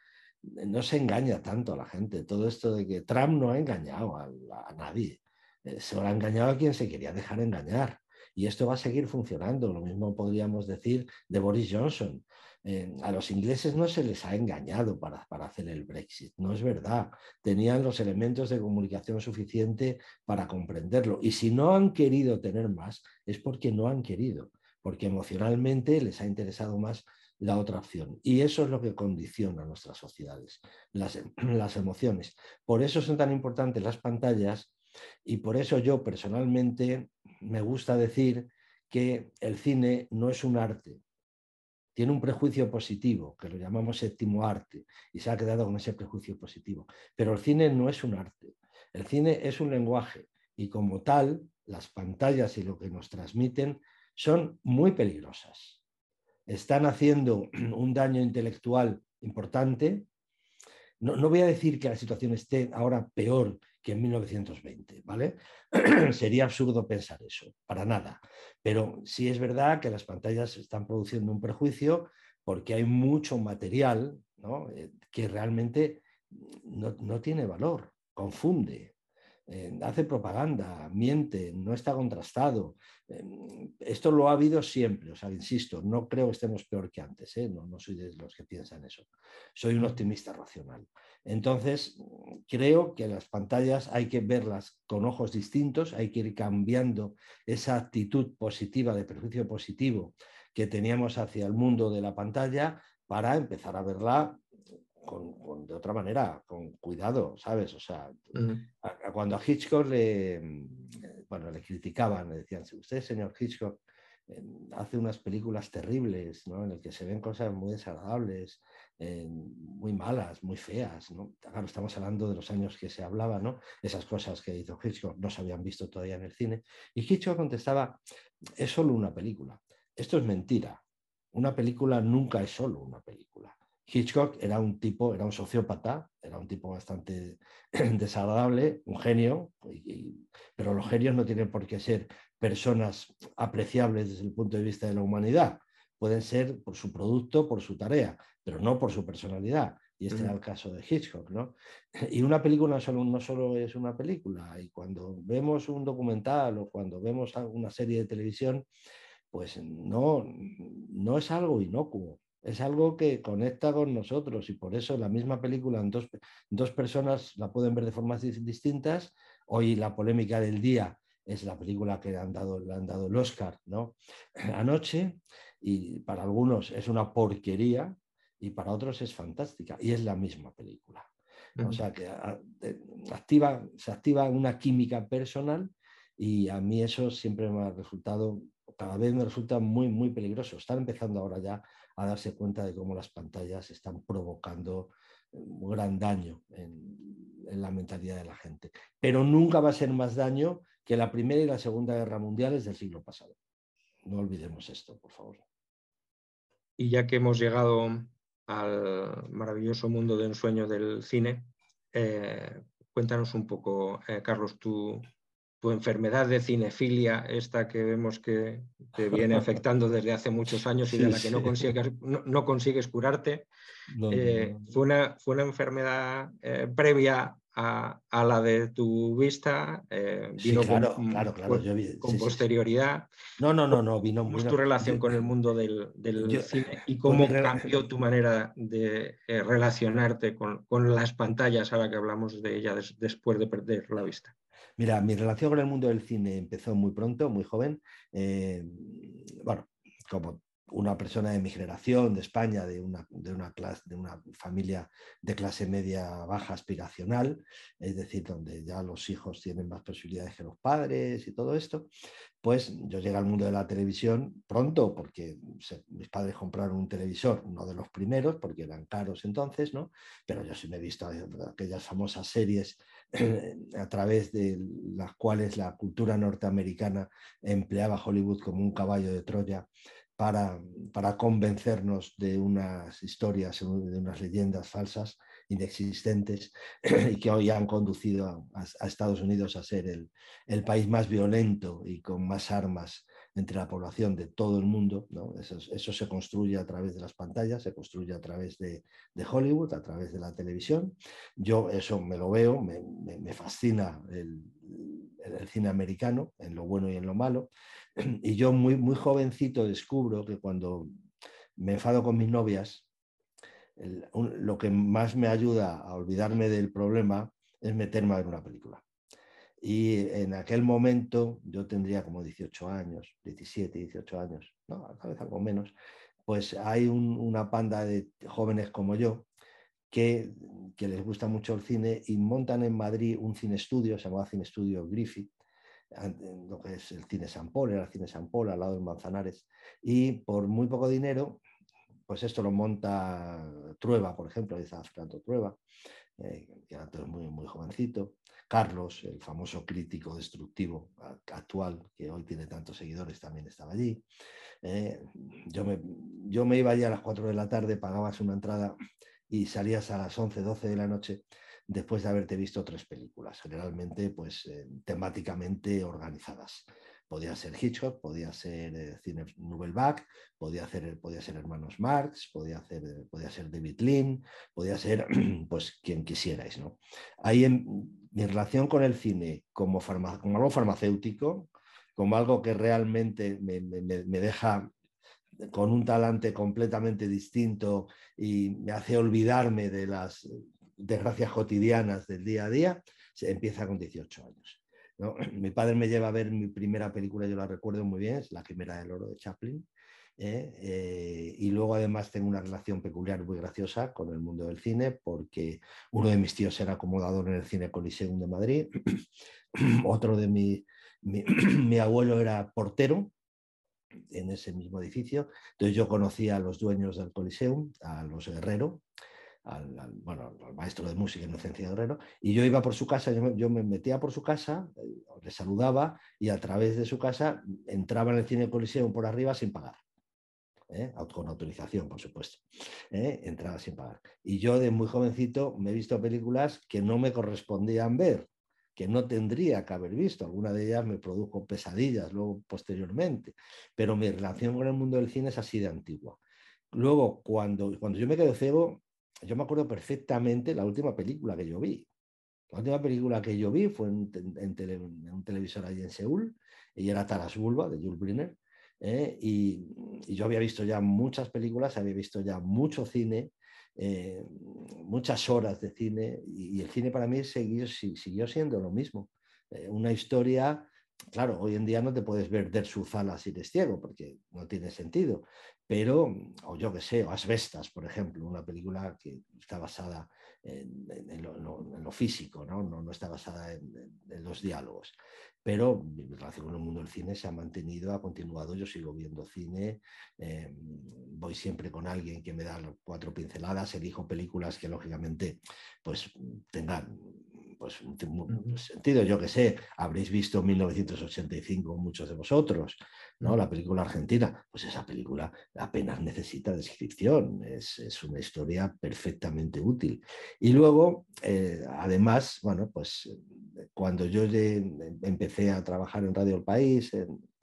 no se engaña tanto a la gente. Todo esto de que Trump no ha engañado a, nadie. Eh, se lo ha engañado a quien se quería dejar engañar. Y esto va a seguir funcionando. Lo mismo podríamos decir de Boris Johnson. Eh, a los ingleses no se les ha engañado para, para, hacer el Brexit, no es verdad. Tenían los elementos de comunicación suficiente para comprenderlo. Y si no han querido tener más, es porque no han querido, porque emocionalmente les ha interesado más la otra opción. Y eso es lo que condiciona nuestras sociedades, las, las emociones. Por eso son tan importantes las pantallas y por eso yo personalmente me gusta decir que el cine no es un arte, tiene un prejuicio positivo, que lo llamamos séptimo arte, y se ha quedado con ese prejuicio positivo. Pero el cine no es un arte, el cine es un lenguaje, y como tal, las pantallas y lo que nos transmiten son muy peligrosas. Están haciendo un daño intelectual importante. No, no voy a decir que la situación esté ahora peor que en 1920, ¿vale? Sería absurdo pensar eso, para nada. Pero sí es verdad que las pantallas están produciendo un prejuicio porque hay mucho material eh, que realmente no, no, tiene valor, confunde, eh, hace propaganda, miente, no está contrastado. Eh, esto lo ha habido siempre, o sea, insisto, no creo que estemos peor que antes, ¿eh? no, no soy de los que piensan eso. Soy un optimista racional. Entonces, creo que las pantallas hay que verlas con ojos distintos, hay que ir cambiando esa actitud positiva, de prejuicio positivo que teníamos hacia el mundo de la pantalla para empezar a verla con, de otra manera, con cuidado, ¿sabes? O sea, cuando a Hitchcock le, mm, bueno, le criticaban, le decían, usted, señor Hitchcock, hace unas películas terribles, ¿no? En el que se ven cosas muy desagradables, muy malas, muy feas, ¿no? Claro, estamos hablando de los años que se hablaba, ¿no? Esas cosas que hizo Hitchcock no se habían visto todavía en el cine. Y Hitchcock contestaba, es solo una película. Esto es mentira. Una película nunca es solo una película. Hitchcock era un tipo, era un sociópata, era un tipo bastante desagradable, un genio, pero los genios no tienen por qué ser personas apreciables desde el punto de vista de la humanidad. Pueden ser por su producto, por su tarea, pero no por su personalidad. Y este era el caso de Hitchcock, ¿no? Y una película solo, no solo es una película. Y cuando vemos un documental o cuando vemos una serie de televisión, pues no, no es algo inocuo es algo que conecta con nosotros y por eso la misma película en dos, dos personas la pueden ver de formas distintas. Hoy la polémica del día es la película que le han dado, le han dado el Oscar ¿no? anoche y para algunos es una porquería y para otros es fantástica y es la misma película. O sea que activa, se activa una química personal y a mí eso siempre me ha resultado, cada vez me resulta muy, muy peligroso. Están empezando ahora ya a darse cuenta de cómo las pantallas están provocando eh, un gran daño en, la mentalidad de la gente. Pero nunca va a ser más daño que la Primera y la Segunda Guerra Mundiales del siglo pasado. No olvidemos esto, por favor. Y ya que hemos llegado al maravilloso mundo de ensueño del cine, eh, cuéntanos un poco, eh, Carlos, tú tu enfermedad de cinefilia, esta que vemos que te viene afectando desde hace muchos años y de la que no, consigues, no, consigues curarte, eh, fue, una, fue, una, enfermedad eh, previa a, la de tu vista, eh, vino con, posterioridad. No, no, no, no, vino. ¿Cómo es tu relación con el mundo del, cine y cómo cambió tu manera de relacionarte con, las pantallas ahora que hablamos de ellas después de perder la vista? Mira, mi relación con el mundo del cine empezó muy pronto, muy joven. Eh, bueno, como una persona de mi generación, de España, de una, de una, clase, de una familia de clase media baja aspiracional, es decir, donde ya los hijos tienen más posibilidades que los padres y todo esto, pues yo llegué al mundo de la televisión pronto, porque mis padres compraron un televisor, uno de los primeros, porque eran caros entonces, ¿no? Pero yo sí me he visto aquellas famosas series a través de las cuales la cultura norteamericana empleaba Hollywood como un caballo de Troya para, para convencernos de unas historias, de unas leyendas falsas, inexistentes, y que hoy han conducido a, Estados Unidos a ser el, el, país más violento y con más armas entre la población de todo el mundo. Eso, se construye a través de las pantallas, se construye a través de, Hollywood, a través de la televisión. Yo eso me lo veo, me, fascina el, cine americano, en lo bueno y en lo malo. Y yo muy, muy jovencito descubro que cuando me enfado con mis novias, lo que más me ayuda a olvidarme del problema es meterme a ver una película. Y en aquel momento yo tendría como 18 años, 17, 18 años, no, tal vez algo menos, pues hay un, una panda de jóvenes como yo que, que, les gusta mucho el cine y montan en Madrid un cine estudio, se llama Cine Estudio Griffith, lo que es el cine San Paul, era el cine San Paul al lado de Manzanares, y por muy poco dinero, pues esto lo monta Trueba, por ejemplo, dice Fernando Trueba, eh, que era muy, muy jovencito, Carlos, el famoso crítico destructivo actual, que hoy tiene tantos seguidores, también estaba allí. Eh, yo, me, yo me iba allí a las 4 de la tarde, pagabas una entrada y salías a las 11, 12 de la noche después de haberte visto tres películas, generalmente pues eh, temáticamente organizadas. Podía ser Hitchcock, podía ser eh, cine Nouvelle podía, hacer, podía ser Hermanos Marx, podía, hacer, eh, podía ser David Lean, podía ser pues quien quisierais. ¿no? Ahí en mi relación con el cine como, algo farmacéutico, como algo que realmente me, me, me deja con un talante completamente distinto y me hace olvidarme de las desgracias cotidianas del día a día, se empieza con 18 años. ¿No? Mi padre me lleva a ver mi primera película, yo la recuerdo muy bien, es La Quimera del Oro de Chaplin. ¿eh? Eh, y luego además tengo una relación peculiar muy graciosa con el mundo del cine porque uno de mis tíos era acomodador en el Cine Coliseum de Madrid, otro de mi, mi, mi abuelo era portero en ese mismo edificio. Entonces yo conocía a los dueños del Coliseum, a los Guerrero, al, al, bueno, al maestro de música Inocencia Guerrero, y yo iba por su casa, yo, yo me metía por su casa, eh, le saludaba y a través de su casa entraba en el cine Coliseum por arriba sin pagar. ¿eh? con autorización, por supuesto, ¿eh? entraba sin pagar. Y yo de muy jovencito me he visto películas que no me correspondían ver, que no tendría que haber visto. Alguna de ellas me produjo pesadillas luego posteriormente, pero mi relación con el mundo del cine es así de antigua. Luego, cuando, cuando yo me quedé ciego, yo me acuerdo perfectamente la última película que yo vi. La última película que yo vi fue en, en, tele, en un televisor allí en Seúl, y era Taras Bulba, de Jules Briner, ¿eh? y, y, yo había visto ya muchas películas, había visto ya mucho cine, eh, muchas horas de cine, y, y, el cine para mí siguió, siguió siendo lo mismo. Eh, una historia claro, hoy en día no te puedes ver Der Zala si eres ciego, porque no tiene sentido. Pero, o yo que sé, o Asbestas, por ejemplo, una película que está basada en, lo, físico, ¿no? No, no está basada en, los diálogos. Pero mi relación con el mundo del cine se ha mantenido, ha continuado. Yo sigo viendo cine, eh, voy siempre con alguien que me da cuatro pinceladas, elijo películas que lógicamente pues tengan pues, un sentido, yo que sé, habréis visto 1985 muchos de vosotros, ¿no? La película argentina, pues esa película apenas necesita descripción, es, es una historia perfectamente útil. Y luego, eh, además, bueno, pues cuando yo empecé a trabajar en Radio El País,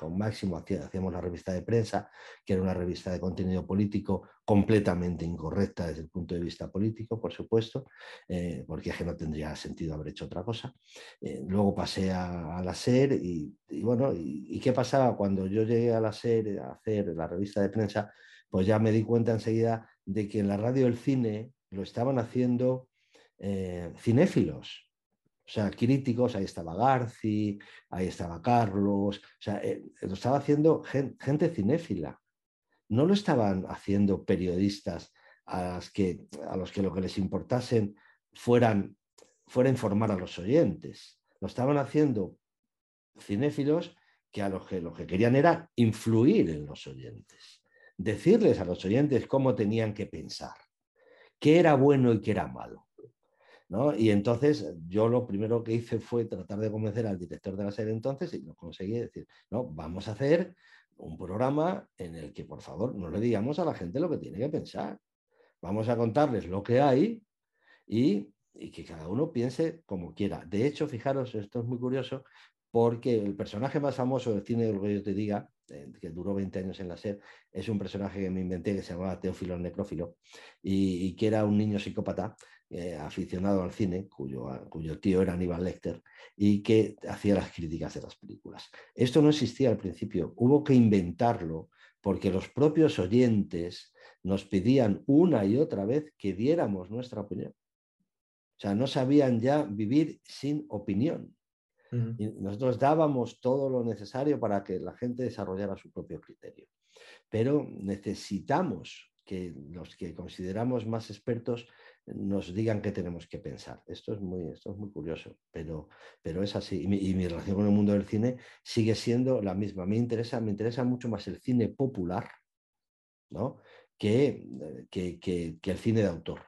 con Máximo hacíamos la revista de prensa, que era una revista de contenido político completamente incorrecta desde el punto de vista político, por supuesto, eh, porque es que no tendría sentido haber hecho otra cosa. Eh, luego pasé a, la SER y, bueno, y, qué pasaba cuando yo llegué a la SER a hacer la revista de prensa? Pues ya me di cuenta enseguida de que en la radio del cine lo estaban haciendo eh, cinéfilos, o sea, críticos, ahí estaba Garci, ahí estaba Carlos, o sea, eh, lo estaba haciendo gente, gente, cinéfila. No lo estaban haciendo periodistas a, las que, a los que lo que les importasen fueran, fuera informar a los oyentes. Lo estaban haciendo cinéfilos que a los que lo que querían era influir en los oyentes, decirles a los oyentes cómo tenían que pensar, qué era bueno y qué era malo. ¿no? Y entonces yo lo primero que hice fue tratar de convencer al director de la serie entonces, y lo conseguí decir, no, vamos a hacer un programa en el que, por favor, no le digamos a la gente lo que tiene que pensar. Vamos a contarles lo que hay y, que cada uno piense como quiera. De hecho, fijaros, esto es muy curioso, porque el personaje más famoso del cine de lo que yo te diga, eh, que duró 20 años en la SER, es un personaje que me inventé que se llamaba Teófilo Necrófilo y, que era un niño psicópata eh, aficionado al cine, cuyo, cuyo tío era Aníbal Lecter, y que hacía las críticas de las películas. Esto no existía al principio, hubo que inventarlo porque los propios oyentes nos pedían una y otra vez que diéramos nuestra opinión. O sea, no sabían ya vivir sin opinión. Y nosotros dábamos todo lo necesario para que la gente desarrollara su propio criterio. Pero necesitamos que los que consideramos más expertos nos digan qué tenemos que pensar. Esto es muy, esto es muy curioso, pero, pero es así. Y mi, relación con el mundo del cine sigue siendo la misma. Me interesa, me interesa mucho más el cine popular ¿no? que, que, que el cine de autor.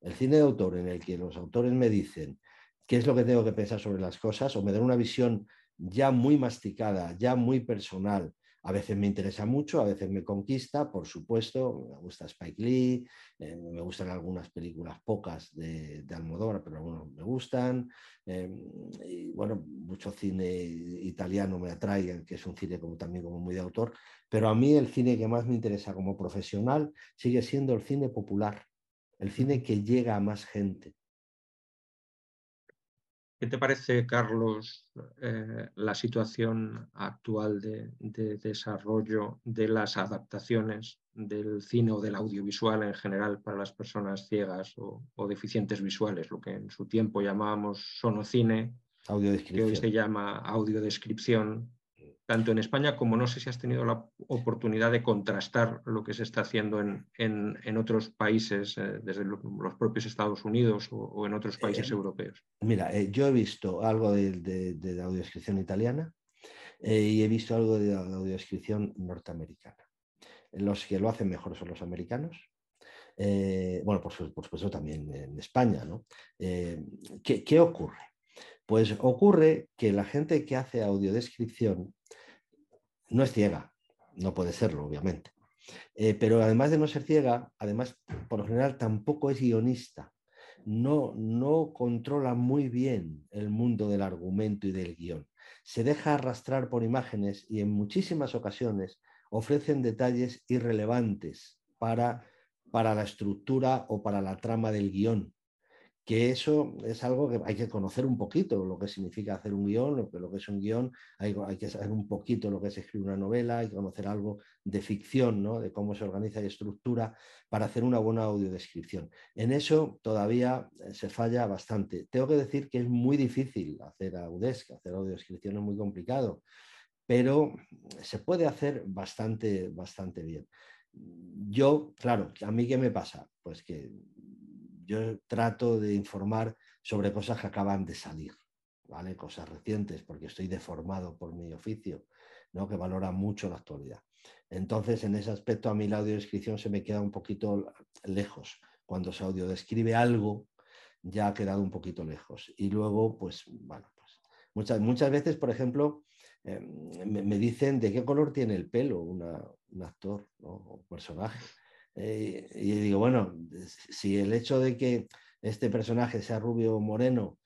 El cine de autor en el que los autores me dicen qué es lo que tengo que pensar sobre las cosas o me dan una visión ya muy masticada, ya muy personal. A veces me interesa mucho, a veces me conquista, por supuesto, me gusta Spike Lee, eh, me gustan algunas películas pocas de, Almodóvar, pero algunos me gustan. Eh, y bueno, mucho cine italiano me atrae, que es un cine como, también como muy de autor, pero a mí el cine que más me interesa como profesional sigue siendo el cine popular, el cine que llega a más gente. ¿Qué te parece, Carlos, eh, la situación actual de, desarrollo de las adaptaciones del cine o del audiovisual en general para las personas ciegas o, deficientes visuales, lo que en su tiempo llamábamos sonocine, que hoy se llama audiodescripción, tanto en España como no sé si has tenido la oportunidad de contrastar lo que se está haciendo en, en, otros países, eh, desde los propios Estados Unidos o, en otros países eh, europeos. Mira, eh, yo he visto algo de, de, audiodescripción italiana y he visto algo de audiodescripción norteamericana. Los que lo hacen mejor son los americanos. bueno, por, supuesto también en España. ¿no? ¿qué, ¿Qué ocurre? Pues ocurre que la gente que hace audiodescripción no es ciega, no puede serlo, obviamente. Eh, pero además de no ser ciega, además, por lo general, tampoco es guionista. No, no controla muy bien el mundo del argumento y del guion. Se deja arrastrar por imágenes y en muchísimas ocasiones ofrecen detalles irrelevantes para, para la estructura o para la trama del guion que eso es algo que hay que conocer un poquito, lo que significa hacer un guion, lo que, es un guion, hay, que saber un poquito lo que es escribir una novela, hay que conocer algo de ficción, ¿no? de cómo se organiza y estructura para hacer una buena audiodescripción. En eso todavía eh, se falla bastante. Tengo que decir que es muy difícil hacer audesc, hacer audiodescripción es muy complicado, pero se puede hacer bastante, bastante bien. Yo, claro, ¿a mí qué me pasa? Pues que yo trato de informar sobre cosas que acaban de salir, ¿vale? Cosas recientes, porque estoy deformado por mi oficio, ¿no? Que valora mucho la actualidad. Entonces, en ese aspecto, a mí la audiodescripción se me queda un poquito lejos. Cuando se audiodescribe algo, ya ha quedado un poquito lejos. Y luego, pues, bueno, pues muchas, muchas veces, por ejemplo, eh, me, dicen de qué color tiene el pelo un actor o un personaje. Eh, y digo, bueno, si el hecho de que este personaje sea rubio o moreno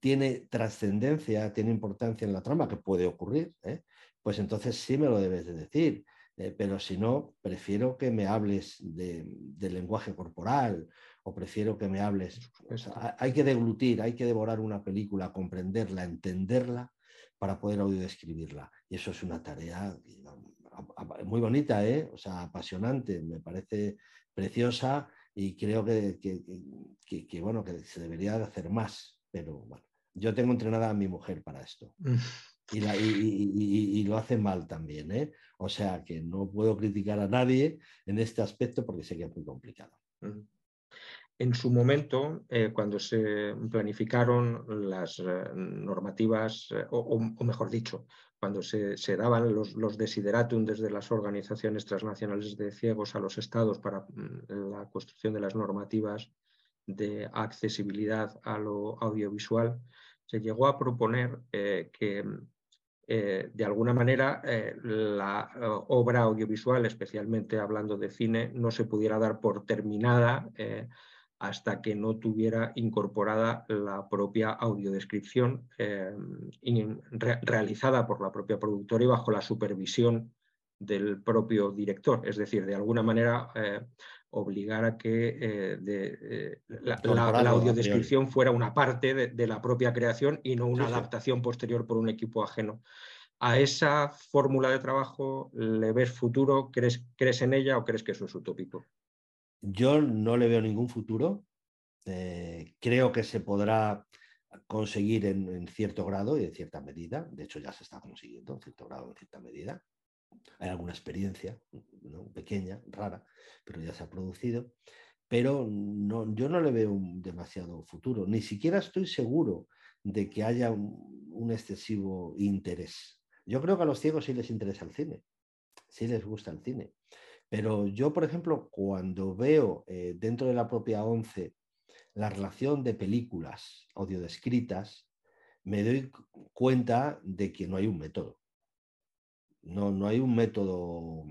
tiene trascendencia, tiene importancia en la trama, que puede ocurrir, ¿eh? pues entonces sí me lo debes de decir. Eh, pero si no, prefiero que me hables de, lenguaje corporal o prefiero que me hables. hay que deglutir, hay que devorar una película, comprenderla, entenderla para poder audiodescribirla. Y eso es una tarea muy bonita, ¿eh? o sea, apasionante, me parece preciosa y creo que, que, bueno, que se debería de hacer más, pero bueno, yo tengo entrenada a mi mujer para esto. Mm. Y, y, lo hace mal también, ¿eh? O sea que no puedo criticar a nadie en este aspecto porque sé que es muy complicado. Mm. En su momento, eh, cuando se planificaron las eh, normativas, o, mejor dicho, cuando se, daban los, los, desideratum desde las organizaciones transnacionales de ciegos a los estados para mm, la construcción de las normativas de accesibilidad a lo audiovisual, se llegó a proponer eh, que eh, de alguna manera eh, la obra audiovisual, especialmente hablando de cine, no se pudiera dar por terminada hasta que no tuviera incorporada la propia audiodescripción realizada por la propia productora y bajo la supervisión del propio director. Es decir, de alguna manera obligar a que eh, eh, la, audiodescripción fuera una parte de, la propia creación y no una adaptación posterior por un equipo ajeno. ¿A esa fórmula de trabajo le ves futuro? ¿Crees, ¿Crees en ella o crees que eso es utópico? Yo no le veo ningún futuro. Eh, creo que se podrá conseguir en, cierto grado y en cierta medida. De hecho, ya se está consiguiendo en cierto grado, en cierta medida. Hay alguna experiencia pequeña, rara, pero ya se ha producido. Pero no, yo no le veo un demasiado futuro. Ni siquiera estoy seguro de que haya un, excesivo interés. Yo creo que a los ciegos sí les interesa el cine, sí les gusta el cine. Pero yo, por ejemplo, cuando veo eh, dentro de la propia ONCE la relación de películas audiodescritas, me doy cuenta de que no hay un método. No, no hay un método,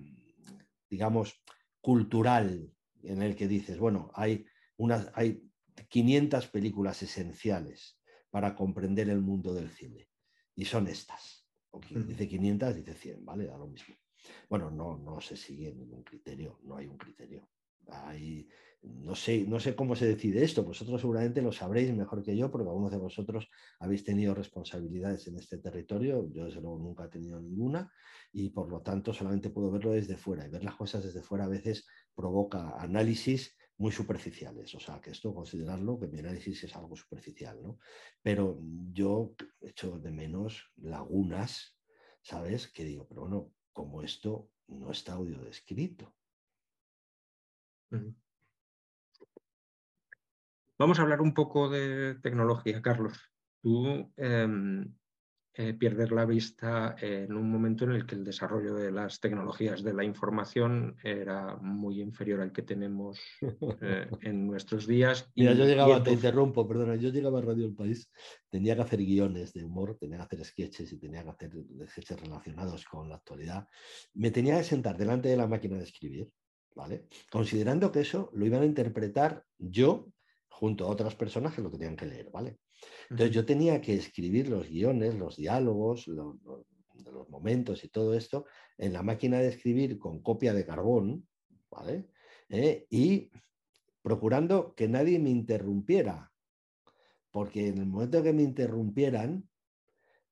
digamos, cultural en el que dices, bueno, hay, unas, hay 500 películas esenciales para comprender el mundo del cine. Y son estas. O dice 500, dice 100, ¿vale? Da lo mismo. Bueno, no, no se sigue ningún criterio, no hay un criterio. Hay, no sé, no sé cómo se decide esto, vosotros seguramente lo sabréis mejor que yo, porque algunos de vosotros habéis tenido responsabilidades en este territorio, yo desde luego nunca he tenido ninguna y por lo tanto solamente puedo verlo desde fuera y ver las cosas desde fuera a veces provoca análisis muy superficiales, o sea que esto considerarlo que mi análisis es algo superficial, ¿no? Pero yo echo de menos lagunas, ¿sabes? Que digo, pero bueno, como esto no está audio descrito. Vamos a hablar un poco de tecnología, Carlos. Tú em, eh, pierdes la vista en un momento en el que el desarrollo de las tecnologías de la información era muy inferior al que tenemos eh, en nuestros días. Mira, yo llegaba, te interrumpo, perdona, yo llegaba a Radio El País, tenía que hacer guiones de humor, tenía que hacer sketches y tenía que hacer sketches relacionados con la actualidad. Me tenía que sentar delante de la máquina de escribir, ¿vale? Considerando que eso lo iban a interpretar yo junto a otras personas que lo tenían que leer, ¿vale? Entonces yo tenía que escribir los guiones, los diálogos, los, momentos y todo esto en la máquina de escribir con copia de carbón, ¿vale? ¿Eh? Y procurando que nadie me interrumpiera, porque en el momento que me interrumpieran,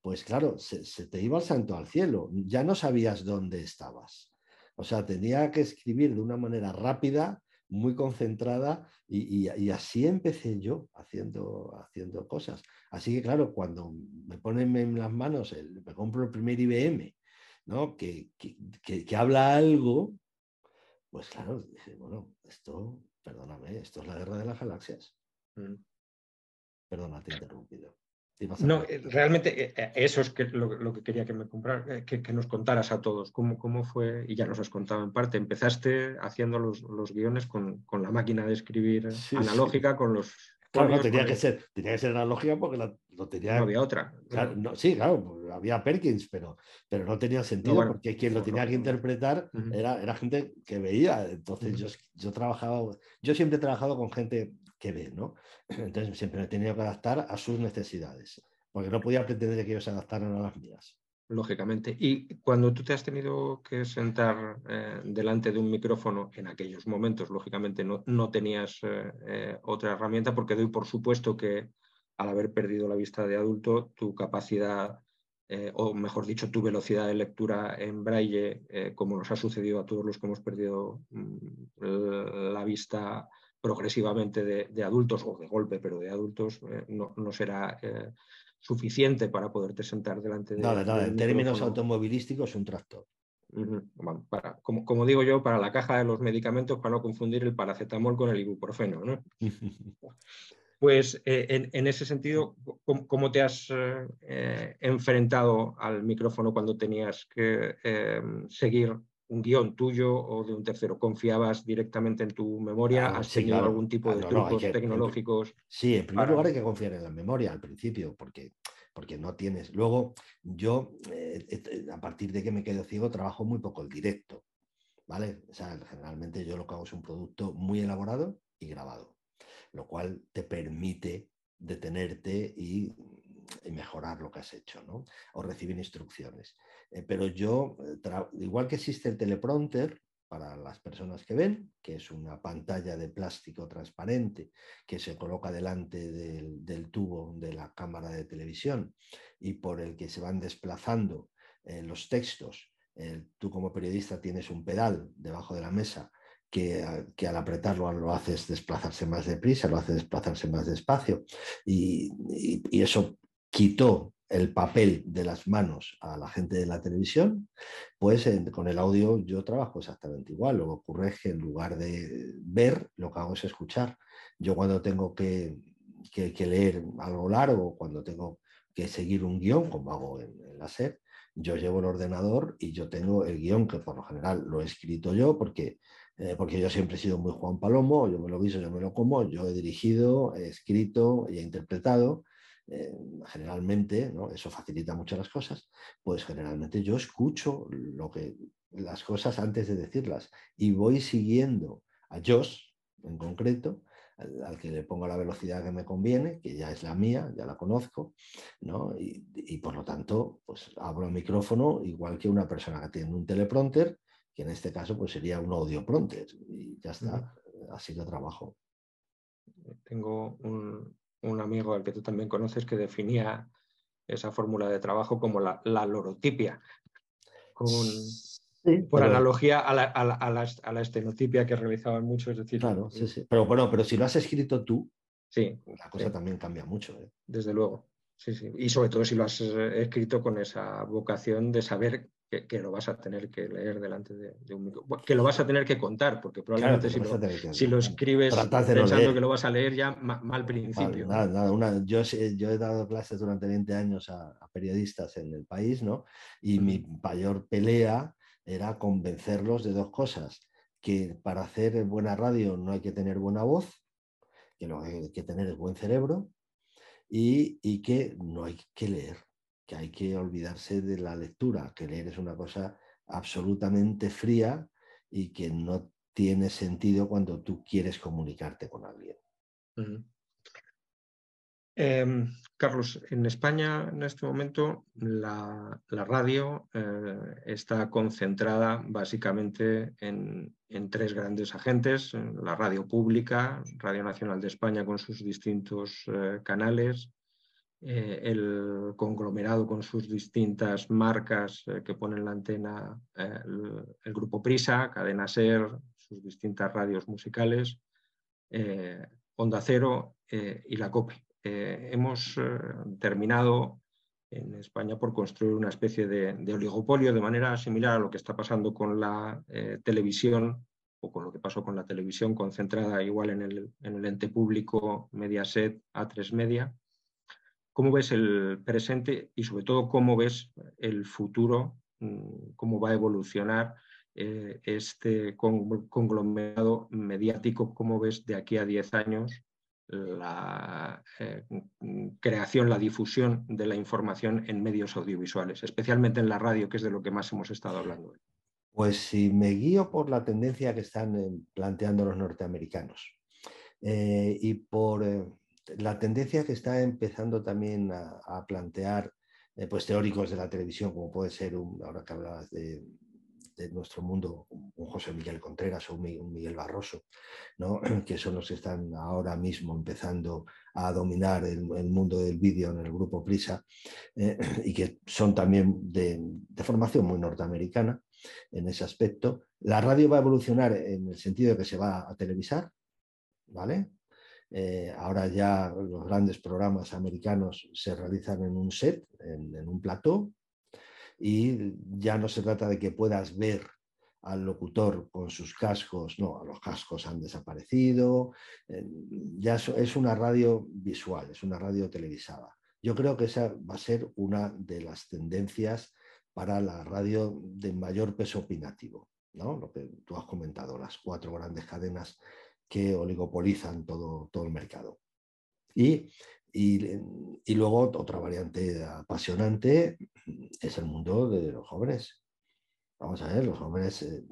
pues claro, se, se, te iba el santo al cielo, ya no sabías dónde estabas. O sea, tenía que escribir de una manera rápida muy concentrada y, así empecé yo haciendo, haciendo cosas. Así que claro, cuando me ponen en las manos, el, me compro el primer IBM, ¿no? que, que, habla algo, pues claro, dije, bueno, esto, perdóname, esto es la guerra de las galaxias. Mm. Perdona, te he interrumpido. No, eh, realmente eh, eh, eso es lo, que quería que me comprar, que, nos contaras a todos. Cómo, cómo fue, y ya nos has contado en parte, empezaste haciendo los, guiones con, la máquina de escribir analógica, con los... Claro, tenía, que ser, tenía que ser analógica porque lo tenía... No había otra. sí, claro, había Perkins, pero, pero no tenía sentido porque quien lo tenía que interpretar era, era gente que veía. Entonces yo, yo trabajaba, yo siempre he trabajado con gente que ve, ¿no? Entonces siempre he tenido que adaptar a sus necesidades, porque no podía pretender que ellos se adaptaran a las mías. Lógicamente. Y cuando tú te has tenido que sentar eh, delante de un micrófono, en aquellos momentos, lógicamente, no, no tenías eh, eh, otra herramienta, porque doy por supuesto que al haber perdido la vista de adulto, tu capacidad, o mejor dicho, tu velocidad de lectura en braille, como nos ha sucedido a todos los que hemos perdido mm, la vista progresivamente de, adultos o de golpe, pero de adultos, eh, no, será eh, suficiente para poderte sentar delante de... Nada, nada, en términos automovilísticos un tractor. para, como, como, digo yo, para la caja de los medicamentos, para no confundir el paracetamol con el ibuprofeno. ¿no? pues eh, en, ese sentido, ¿cómo, te has enfrentado al micrófono cuando tenías que seguir un guion tuyo o de un tercero? ¿Confiabas directamente en tu memoria? Ah, ¿Has tenido algún tipo de trucos tecnológicos? sí, en primer lugar hay que confiar en la memoria al principio, porque porque no tienes. Luego, yo, eh, a partir de que me quedo ciego, trabajo muy poco el directo, ¿vale? O sea, generalmente yo lo que hago es un producto muy elaborado y grabado, lo cual te permite detenerte y, mejorar lo que has hecho, ¿no? O recibir instrucciones. Eh, pero yo, igual que existe el teleprompter, para las personas que ven, que es una pantalla de plástico transparente que se coloca delante del, tubo de la cámara de televisión y por el que se van desplazando eh, los textos. tú como periodista tienes un pedal debajo de la mesa que, al apretarlo lo haces desplazarse más deprisa, lo hace desplazarse más despacio y, y eso quitó el papel de las manos a la gente de la televisión, pues con el audio yo trabajo exactamente igual. Lo que ocurre es que en lugar de ver, lo que hago es escuchar. Yo cuando tengo que, leer algo largo, cuando tengo que seguir un guion, como hago en, la SER, yo llevo el ordenador y yo tengo el guion, que por lo general lo he escrito yo, porque, eh, porque yo siempre he sido muy Juan Palomo, yo me lo viso, yo me lo como, yo he dirigido, he escrito y he interpretado, eh, generalmente, ¿no? eso facilita mucho las cosas, pues generalmente yo escucho lo que, las cosas antes de decirlas y voy siguiendo a Josh en concreto, al, que le pongo la velocidad que me conviene, que ya es la mía, ya la conozco, ¿no? y, por lo tanto, pues abro el micrófono igual que una persona que tiene un teleprompter, que en este caso pues sería un audioprompter, y ya está, así que trabajo. Tengo un, un amigo al que tú también conoces que definía esa fórmula de trabajo como la, lorotipia, por analogía a la, estenotipia que realizaban muchos. decir, claro, sí, sí. Pero bueno, pero si lo has escrito tú, sí, la cosa también cambia mucho. ¿eh? Desde luego. Sí, sí. Y sobre todo si lo has eh, escrito con esa vocación de saber que, lo vas a tener que leer delante de, un micrófono, que lo vas a tener que contar, porque probablemente si, lo, escribes pensando que lo vas a leer ya mal principio. nada, nada, una, yo, yo, he dado clases durante 20 años a, periodistas en el país, ¿no? Y mi mayor pelea era convencerlos de dos cosas, que para hacer buena radio no hay que tener buena voz, que lo que hay que tener es buen cerebro y, y que no hay que leer que hay que olvidarse de la lectura, que leer es una cosa absolutamente fría y que no tiene sentido cuando tú quieres comunicarte con alguien. Em, Carlos, en España en este momento la, radio eh, está concentrada básicamente en, tres grandes agentes, la radio pública, Radio Nacional de España con sus distintos eh, canales, eh, el conglomerado con sus distintas marcas eh, que ponen la antena, eh, el, grupo Prisa, Cadena Ser, sus distintas radios musicales, Onda Cero y la COPE. hemos terminado en España por construir una especie de, oligopolio de manera similar a lo que está pasando con la televisión o con lo que pasó con la televisión concentrada igual en el, en el ente público Mediaset A3 Media ¿Cómo ves el presente y sobre todo cómo ves el futuro, mm, cómo va a evolucionar eh, este conglomerado mediático? ¿Cómo ves de aquí a 10 años la eh, creación, la difusión de la información en medios audiovisuales, especialmente en la radio, que es de lo que más hemos estado hablando hoy? Pues si me guío por la tendencia que están eh, planteando los norteamericanos y por la tendencia que está empezando también a, plantear eh, pues, teóricos de la televisión, como puede ser, ahora que hablabas de, nuestro mundo, un José Miguel Contreras o un Miguel Barroso, ¿no? que son los que están ahora mismo empezando a dominar el, mundo del vídeo en el grupo Prisa eh, y que son también de, de formación muy norteamericana en ese aspecto. La radio va a evolucionar en el sentido de que se va a televisar, ¿vale? Eh, ahora ya los grandes programas americanos se realizan en un set, en, un plató, y ya no se trata de que puedas ver al locutor con sus cascos, no, los cascos han desaparecido, eh, ya es una radio visual, es una radio televisada. Yo creo que esa va a ser una de las tendencias para la radio de mayor peso opinativo, ¿no? lo que tú has comentado, las cuatro grandes cadenas que oligopolizan todo, todo el mercado. Y, y, luego otra variante apasionante es el mundo de los jóvenes. Vamos a ver, los jóvenes eh,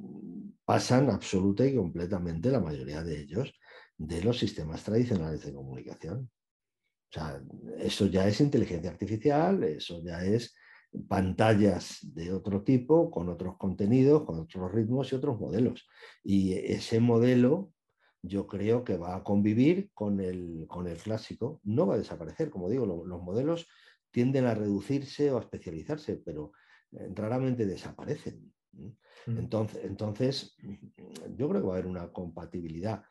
pasan absoluta y completamente, la mayoría de ellos, de los sistemas tradicionales de comunicación. O sea, eso ya es inteligencia artificial, eso ya es pantallas de otro tipo, con otros contenidos, con otros ritmos y otros modelos. Y ese modelo yo creo que va a convivir con el, con el clásico, no va a desaparecer, como digo, los modelos tienden a reducirse o a especializarse, pero eh, raramente desaparecen. Mm. Entonces, entonces, yo creo que va a haber una compatibilidad.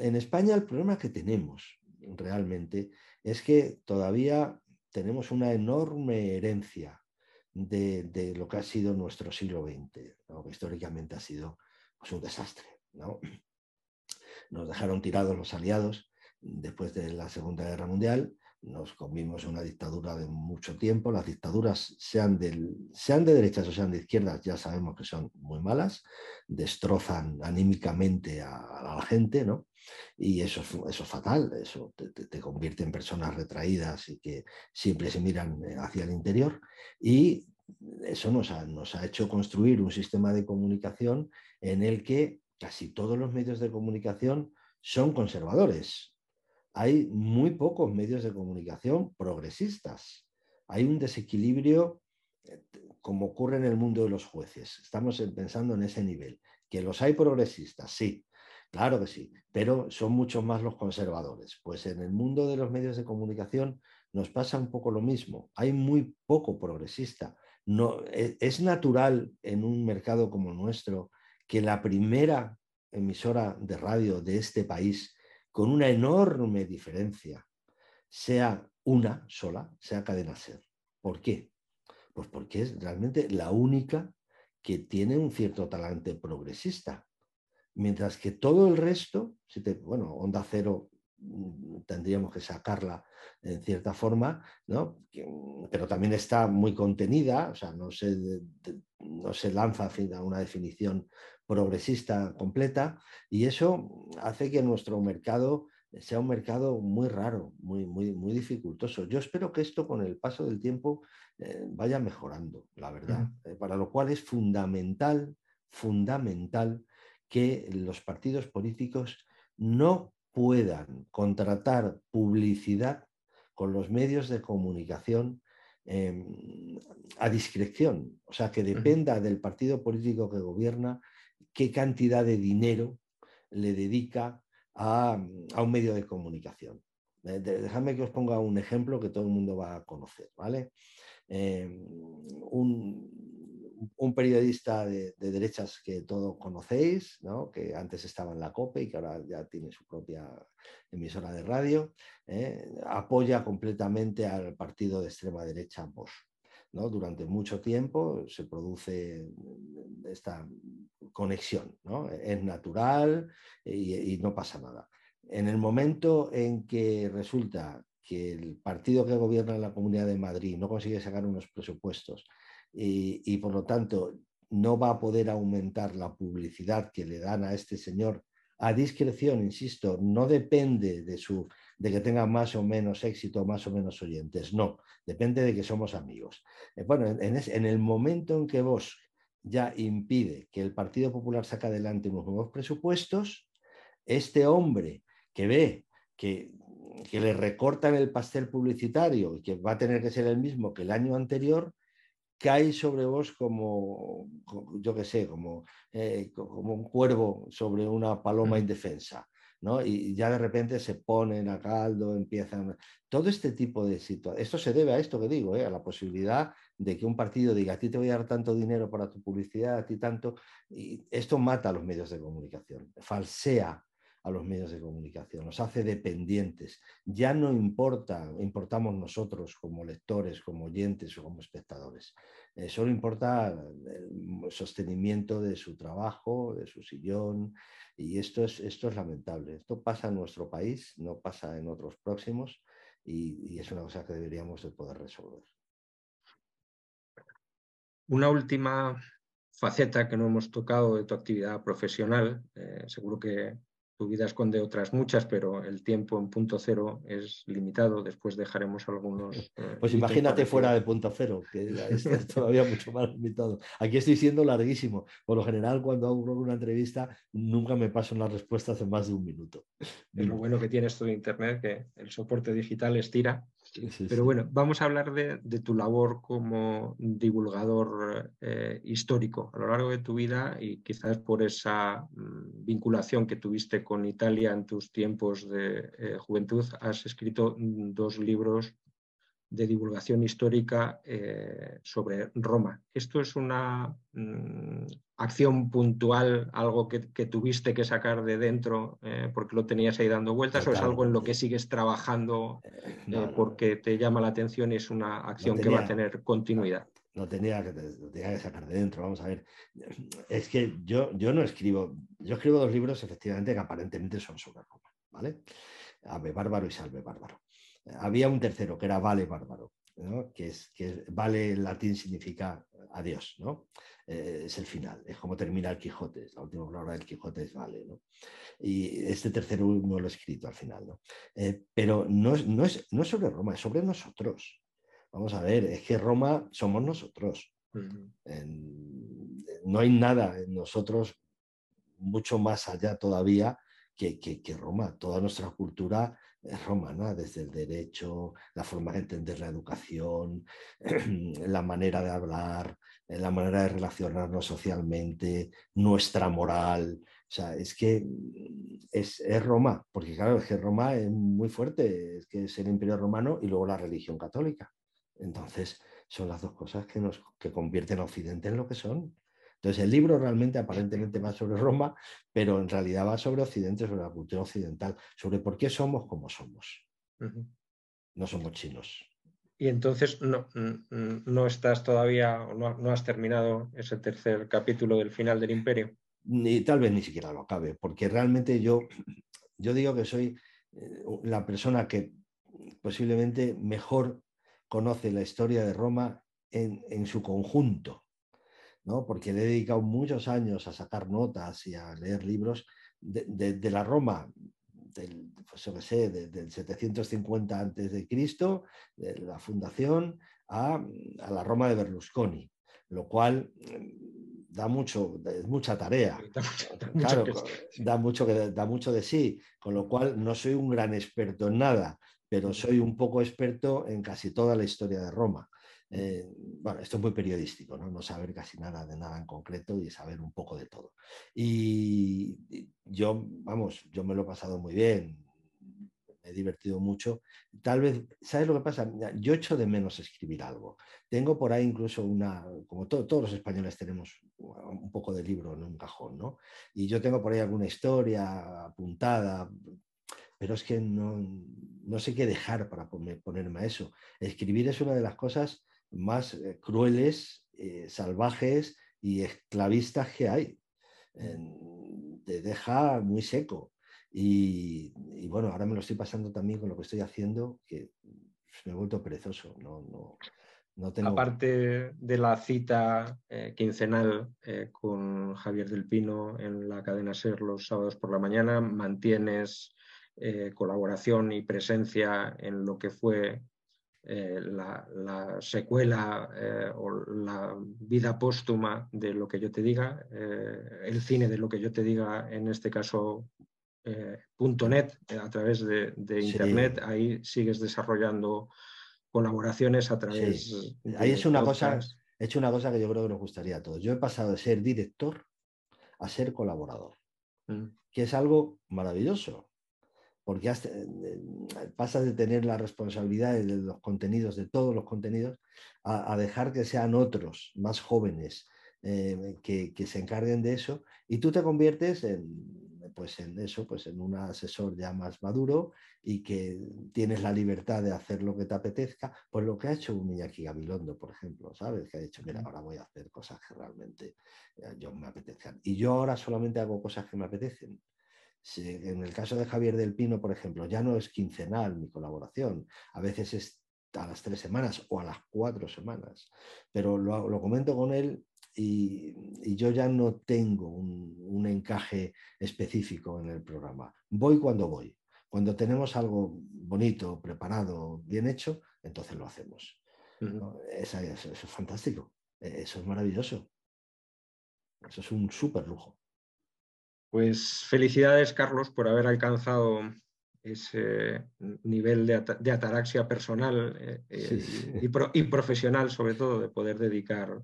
En España el problema que tenemos realmente es que todavía tenemos una enorme herencia de, lo que ha sido nuestro siglo XX, que históricamente ha sido pues, un desastre. ¿no? Nos dejaron tirados los aliados después de la Segunda Guerra Mundial, nos comimos una dictadura de mucho tiempo, las dictaduras sean, sean de derechas o sean de izquierdas, ya sabemos que son muy malas, destrozan anímicamente a, la gente, ¿no? Y eso, eso es fatal, eso te, convierte en personas retraídas y que siempre se miran eh, hacia el interior. Y eso nos ha, nos ha hecho construir un sistema de comunicación en el que casi todos los medios de comunicación son conservadores. Hay muy pocos medios de comunicación progresistas. Hay un desequilibrio eh, como ocurre en el mundo de los jueces. Estamos pensando en ese nivel. Que los hay progresistas, sí, claro que sí, pero son muchos más los conservadores. Pues en el mundo de los medios de comunicación nos pasa un poco lo mismo. Hay muy poco progresista. No, e, es natural en un mercado como el nuestro que la primera emisora de radio de este país, con una enorme diferencia, sea una sola, sea Cadena Ser. ¿Por qué? Pues porque es realmente la única que tiene un cierto talante progresista. Mientras que todo el resto, si te, bueno, Onda Cero tendríamos que sacarla en cierta forma, ¿no? pero también está muy contenida, o sea, no se, no se lanza a una definición progresista completa y eso hace que nuestro mercado sea un mercado muy raro, muy, muy, muy dificultoso. Yo espero que esto con el paso del tiempo eh, vaya mejorando, la verdad, eh, para lo cual es fundamental, fundamental que los partidos políticos no puedan contratar publicidad con los medios de comunicación em, a discreción, o sea, que dependa del partido político que gobierna qué cantidad de dinero le dedica a, un medio de comunicación. Eh, Dejadme que os ponga un ejemplo que todo el mundo va a conocer. ¿vale? Eh, un, periodista de, derechas que todos conocéis, que antes estaba en la COPE y que ahora ya tiene su propia emisora de radio, ¿eh? apoya completamente al partido de extrema derecha Bosch. Durante mucho tiempo se produce esta conexión, es natural y, no pasa nada. En el momento en que resulta que el partido que gobierna en la Comunidad de Madrid no consigue sacar unos presupuestos y, por lo tanto no va a poder aumentar la publicidad que le dan a este señor a discreción, insisto, no depende de, su, de que tenga más o menos éxito, más o menos oyentes, no, depende de que somos amigos. Eh, bueno, en, el momento en que vos ya impide que el Partido Popular saque adelante unos nuevos presupuestos, este hombre que ve que, que le recortan el pastel publicitario y que va a tener que ser el mismo que el año anterior, cae sobre vos como, yo qué sé, como, eh, como un cuervo sobre una paloma indefensa. ¿no? Y ya de repente se ponen a caldo, empiezan. Todo este tipo de situaciones. Esto se debe a esto que digo, ¿eh? a la posibilidad de que un partido diga a ti te voy a dar tanto dinero para tu publicidad, a ti tanto. Y esto mata a los medios de comunicación, falsea a los medios de comunicación, nos hace dependientes. Ya no importa, importamos nosotros como lectores, como oyentes o como espectadores. Eh, solo importa el sostenimiento de su trabajo, de su sillón, y esto es, esto es lamentable. Esto pasa en nuestro país, no pasa en otros próximos, y, es una cosa que deberíamos de poder resolver. Una última faceta que no hemos tocado de tu actividad profesional, eh, seguro que tu vida esconde otras muchas, pero el tiempo en punto cero es limitado. Después dejaremos algunos. Eh, pues imagínate fuera de punto cero, que es, todavía mucho más limitado. Aquí estoy siendo larguísimo. Por lo general, cuando hago una entrevista, nunca me paso las respuestas en más de un minuto. Es lo bueno que tiene esto de Internet, que el soporte digital estira pero bueno, vamos a hablar de, tu labor como divulgador eh, histórico a lo largo de tu vida y quizás por esa mm, vinculación que tuviste con Italia en tus tiempos de eh, juventud, has escrito mm, dos libros de divulgación histórica eh, sobre Roma. ¿Esto es una mm, acción puntual, algo que, tuviste que sacar de dentro eh, porque lo tenías ahí dando vueltas o es algo en lo que sigues trabajando eh, porque te llama la atención y es una acción que va a tener continuidad? No, tenía que, tenía que sacar de dentro, vamos a ver. Es que yo, yo no escribo, yo escribo dos libros efectivamente que aparentemente son sobre Roma, ¿vale? Ave Bárbaro y Salve Bárbaro había un tercero que era vale bárbaro, que, es, que vale en latín significa adiós, ¿no? Eh, es el final, es como termina el Quijote, la última palabra del Quijote es vale. ¿no? Y este tercero no lo he escrito al final. ¿no? Eh, pero no es, no, es, no es sobre Roma, es sobre nosotros. Vamos a ver, es que Roma somos nosotros. no hay nada en nosotros mucho más allá todavía que, que, que Roma. Toda nuestra cultura romana, desde el derecho, la forma de entender la educación, la manera de hablar, eh, la manera de relacionarnos socialmente, nuestra moral. O sea, es que es, Roma, porque claro, es que Roma es muy fuerte, es que es el imperio romano y luego la religión católica. Entonces, son las dos cosas que nos que convierten a Occidente en lo que son. Entonces, el libro realmente aparentemente va sobre Roma, pero en realidad va sobre Occidente, sobre la cultura occidental, sobre por qué somos como somos. No somos chinos. Y entonces no, no estás todavía, no, no, has terminado ese tercer capítulo del final del imperio. Ni tal vez ni siquiera lo acabe, porque realmente yo, yo digo que soy eh, la persona que posiblemente mejor conoce la historia de Roma en, en su conjunto porque le he dedicado muchos años a sacar notas y a leer libros de, la Roma del, pues sé, del 750 antes de Cristo, de la fundación, a, la Roma de Berlusconi, lo cual mm, da mucho, es mucha tarea. claro, da mucho, que, da mucho de sí, con lo cual no soy un gran experto en nada, pero soy un poco experto en casi toda la historia de Roma. Eh, bueno, esto es muy periodístico, ¿no? ¿no? saber casi nada de nada en concreto y saber un poco de todo. Y, yo, vamos, yo me lo he pasado muy bien, me he divertido mucho. Tal vez, ¿sabes lo que pasa? Yo echo de menos escribir algo. Tengo por ahí incluso una, como todos los españoles tenemos un poco de libro en un cajón, ¿no? Y yo tengo por ahí alguna historia apuntada, pero es que no, no sé qué dejar para ponerme a eso. Escribir es una de las cosas más eh, crueles, eh, salvajes y esclavistas que hay. te deja muy seco. Y, bueno, ahora me lo estoy pasando también con lo que estoy haciendo, que me he vuelto perezoso. No, no, tengo... Aparte de la cita eh, quincenal con Javier del Pino en la cadena SER los sábados por la mañana, mantienes colaboración y presencia en lo que fue eh, la, secuela eh, o la vida póstuma de lo que yo te diga, eh, el cine de lo que yo te diga, en este caso .net, a través de, Internet, ahí sigues desarrollando colaboraciones a través de... Ahí es una cosa, he hecho una cosa que yo creo que nos gustaría a todos. Yo he pasado de ser director a ser colaborador, mm. que es algo maravilloso porque eh, eh, pasas de tener la responsabilidad de los contenidos, de todos los contenidos, a, dejar que sean otros, más jóvenes, eh, que, se encarguen de eso, y tú te conviertes en, pues en eso, pues en un asesor ya más maduro y que tienes la libertad de hacer lo que te apetezca, pues lo que ha hecho un Iñaki Gabilondo, por ejemplo, ¿sabes? Que ha dicho, mira, ahora voy a hacer cosas que realmente yo me apetezcan. Y yo ahora solamente hago cosas que me apetecen en el caso de Javier del Pino, por ejemplo, ya no es quincenal mi colaboración, a veces es a las tres semanas o a las cuatro semanas, pero lo, comento con él y, yo ya no tengo un, encaje específico en el programa. Voy cuando voy. Cuando tenemos algo bonito, preparado, bien hecho, entonces lo hacemos. eso, es fantástico, eso es maravilloso. Eso es un súper lujo. Pues felicidades, Carlos, por haber alcanzado ese nivel de, ataraxia personal eh, eh, y, profesional, sobre todo, de poder dedicar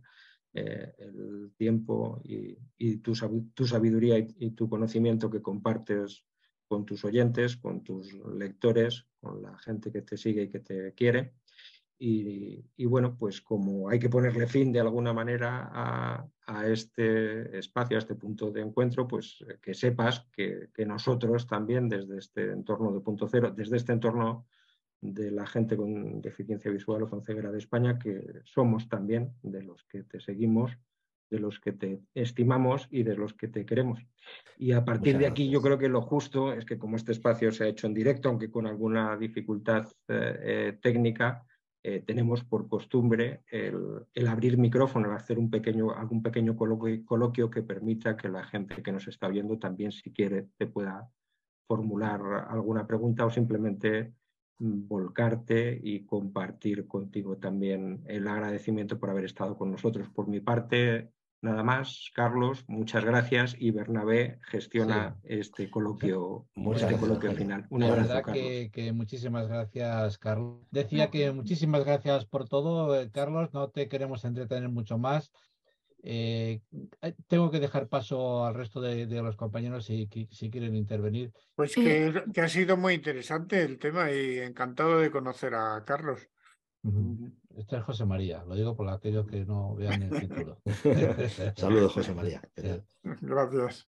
eh, el tiempo y, tu, sabiduría y, tu conocimiento que compartes con tus oyentes, con tus lectores, con la gente que te sigue y que te quiere. Y, bueno, pues como hay que ponerle fin de alguna manera a, este espacio, a este punto de encuentro, pues eh, que sepas que, nosotros también desde este entorno de punto cero, desde este entorno de la gente con deficiencia visual o con ceguera de España, que somos también de los que te seguimos, de los que te estimamos y de los que te queremos. Y a partir de aquí yo creo que lo justo es que como este espacio se ha hecho en directo, aunque con alguna dificultad eh, eh, técnica, eh, tenemos por costumbre el, abrir micrófono, hacer un pequeño, algún pequeño coloquio, que permita que la gente que nos está viendo también, si quiere, te pueda formular alguna pregunta o simplemente mm, volcarte y compartir contigo también el agradecimiento por haber estado con nosotros. Por mi parte, Nada más, Carlos, muchas gracias y Bernabé gestiona este coloquio, este coloquio final. Un abrazo, verdad Que, muchísimas gracias, Carlos. Decía que muchísimas gracias por todo, eh, Carlos. No te queremos entretener mucho más. Eh, eh, tengo que dejar paso al resto de, los compañeros si, si, quieren intervenir. Pues que, que, ha sido muy interesante el tema y encantado de conocer a Carlos. Este es José María, lo digo por aquellos que no vean el título. Saludos, José María. Gracias.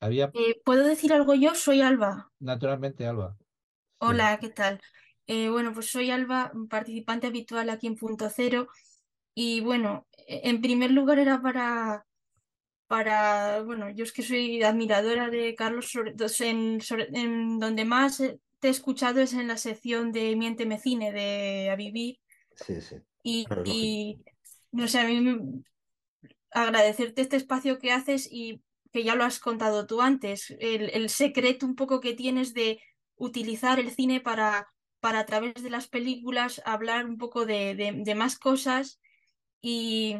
Había... Eh, ¿Puedo decir algo yo? Soy Alba. Naturalmente, Alba. Hola, ¿qué tal? Eh, bueno, pues soy Alba, participante habitual aquí en Punto Cero. Y bueno, en primer lugar era para, para bueno, yo es que soy admiradora de Carlos, en, en donde más eh, te he escuchado es en la sección de Miénteme Cine de A Vivir. Sí, sí. Y, no sé, a mí agradecerte este espacio que haces y que ya lo has contado tú antes, el, secreto un poco que tienes de utilizar el cine para, para a través de las películas hablar un poco de, más cosas y,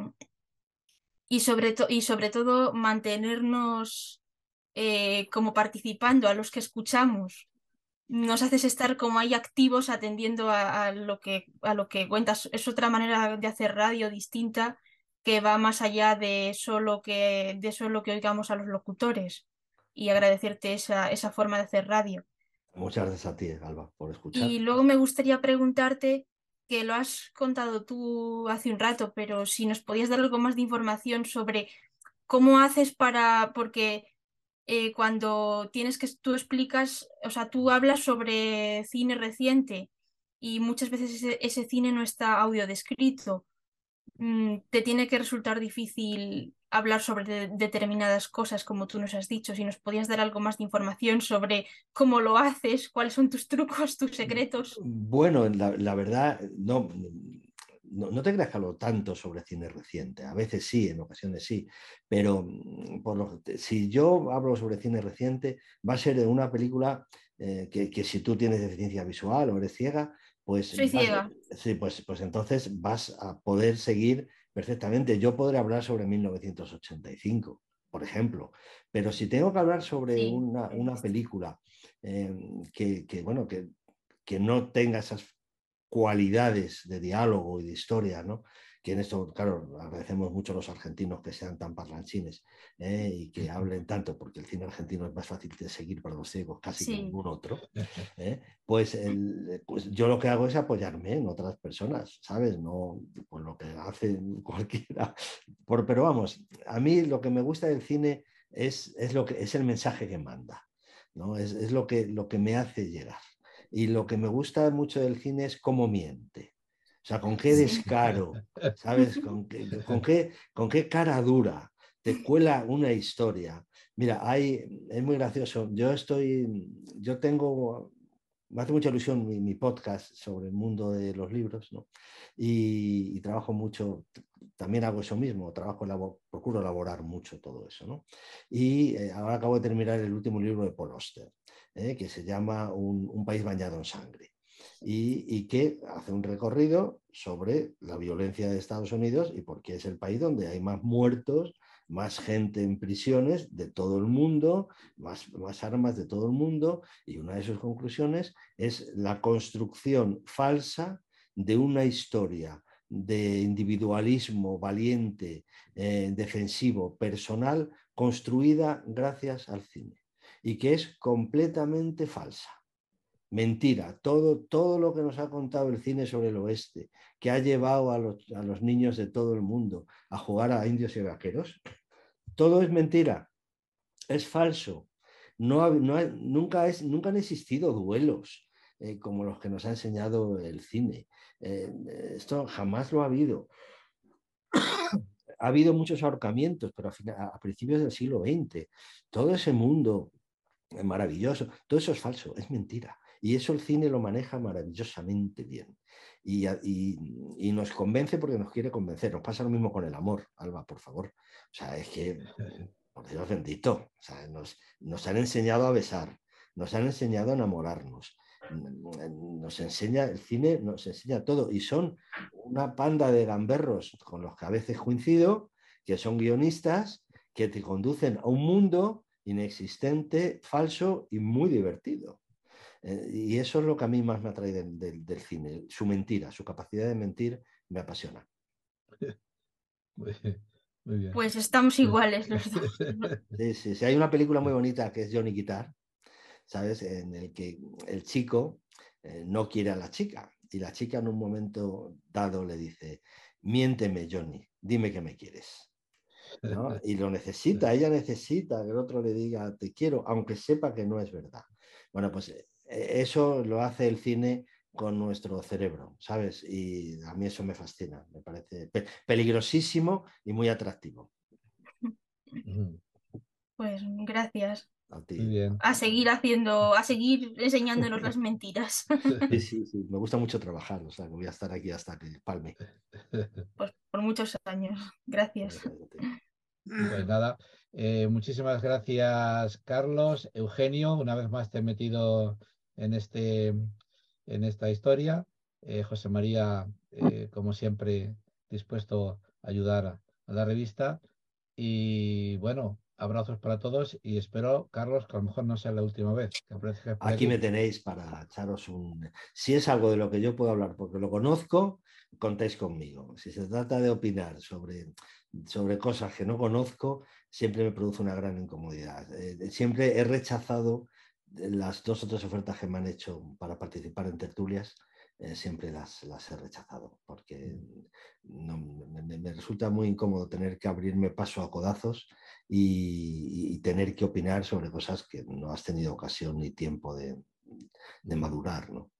y, sobre, y sobre todo mantenernos eh, como participando a los que escuchamos nos haces estar como ahí activos atendiendo a, lo que, a lo que cuentas. Es otra manera de hacer radio distinta que va más allá de solo que, de solo que oigamos a los locutores y agradecerte esa, esa forma de hacer radio. Muchas gracias a ti, Alba, por escuchar. Y luego me gustaría preguntarte, que lo has contado tú hace un rato, pero si nos podías dar algo más de información sobre cómo haces para, porque eh, cuando tienes que, tú explicas, o sea, tú hablas sobre cine reciente y muchas veces ese, cine no está audio descrito. Mm, te tiene que resultar difícil hablar sobre determinadas cosas, como tú nos has dicho. Si nos podías dar algo más de información sobre cómo lo haces, cuáles son tus trucos, tus secretos. Bueno, la, la verdad, no, no, te creas que hablo tanto sobre cine reciente, a veces sí, en ocasiones sí, pero mm, si yo hablo sobre cine reciente, va a ser de una película eh, que, si tú tienes deficiencia visual o eres ciega, pues, Soy ciega. sí, pues, pues entonces vas a poder seguir perfectamente. Yo podré hablar sobre 1985, por ejemplo, pero si tengo que hablar sobre una, película eh, que, bueno, que, que no tenga esas cualidades de diálogo y de historia, ¿no? que en esto, claro, agradecemos mucho a los argentinos que sean tan parlanchines ¿eh? y que hablen tanto, porque el cine argentino es más fácil de seguir para los ciegos casi que ningún otro. ¿eh? Pues, pues, yo lo que hago es apoyarme en otras personas, ¿sabes? No pues lo que hace cualquiera. Por, pero vamos, a mí lo que me gusta del cine es, es, lo que, es el mensaje que manda, ¿no? Es, es lo, que, lo que me hace llegar. Y lo que me gusta mucho del cine es cómo miente. O sea, con qué descaro, ¿sabes? Con qué, con qué, con qué cara dura te cuela una historia. Mira, hay, es muy gracioso. Yo estoy, yo tengo me hace mucha ilusión mi, podcast sobre el mundo de los libros, ¿no? Y, trabajo mucho, también hago eso mismo, trabajo, procuro elaborar mucho todo eso, ¿no? Y eh, ahora acabo de terminar el último libro de Paul Oster, ¿eh? que se llama un, país bañado en sangre. Y, y, que hace un recorrido sobre la violencia de Estados Unidos y por qué es el país donde hay más muertos más gente en prisiones de todo el mundo, más, más armas de todo el mundo, y una de sus conclusiones es la construcción falsa de una historia de individualismo valiente, eh, defensivo, personal, construida gracias al cine, y que es completamente falsa. Mentira, todo, todo lo que nos ha contado el cine sobre el oeste, que ha llevado a los, a los niños de todo el mundo a jugar a indios y vaqueros, todo es mentira, es falso. No, nunca, es, nunca han existido duelos eh, como los que nos ha enseñado el cine. Eh, esto jamás lo ha habido. ha habido muchos ahorcamientos, pero a principios del siglo XX, todo ese mundo maravilloso, todo eso es falso, es mentira. Y eso el cine lo maneja maravillosamente bien. Y, y, nos convence porque nos quiere convencer. Nos pasa lo mismo con el amor, Alba, por favor. O sea, es que, por Dios bendito, o sea, nos, nos han enseñado a besar, nos han enseñado a enamorarnos, nos enseña, el cine nos enseña todo. Y son una panda de gamberros con los que a veces coincido, que son guionistas, que te conducen a un mundo inexistente, falso y muy divertido. Eh, y eso es lo que a mí más me atrae del, cine, su mentira, su capacidad de mentir me apasiona. Pues estamos iguales los dos. Sí, sí, sí, hay una película muy bonita que es Johnny Guitar, ¿sabes? En el que el chico eh, no quiere a la chica y la chica en un momento dado le dice, miénteme Johnny, dime que me quieres. Y lo necesita, ella necesita que el otro le diga te quiero, aunque sepa que no es verdad. Bueno, pues eh, e-, eso lo hace el cine con nuestro cerebro, ¿sabes? Y a mí eso me fascina, me parece peligrosísimo y muy atractivo. Pues gracias. A, seguir haciendo, a seguir enseñándonos las mentiras. Sí, sí, sí, me gusta mucho trabajar, o sea, que voy a estar aquí hasta que palme. Pues por muchos años. Gracias. Pues nada, eh, muchísimas gracias, Carlos. Eugenio, una vez más te he metido en, este, en esta historia. Eh, José María, eh, como siempre, dispuesto a ayudar a, la revista. Y bueno, abrazos para todos y espero, Carlos, que a lo mejor no sea la última vez. aquí, me tenéis para echaros un... Si es algo de lo que yo puedo hablar porque lo conozco, contéis conmigo. Si se trata de opinar sobre, sobre cosas que no conozco, siempre me produce una gran incomodidad. Eh, siempre he rechazado las dos o tres ofertas que me han hecho para participar en tertulias, eh, siempre las, las, he rechazado, porque me, resulta muy incómodo tener que abrirme paso a codazos y, tener que opinar sobre cosas que no has tenido ocasión ni tiempo de, madurar. ¿no?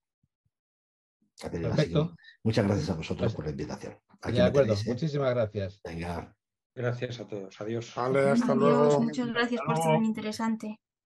Muchas gracias a vosotros por la invitación. de acuerdo, ¿eh? muchísimas gracias. Venga. Gracias a todos. Adiós. Vale, hasta luego. Muchas gracias por ser tan interesante.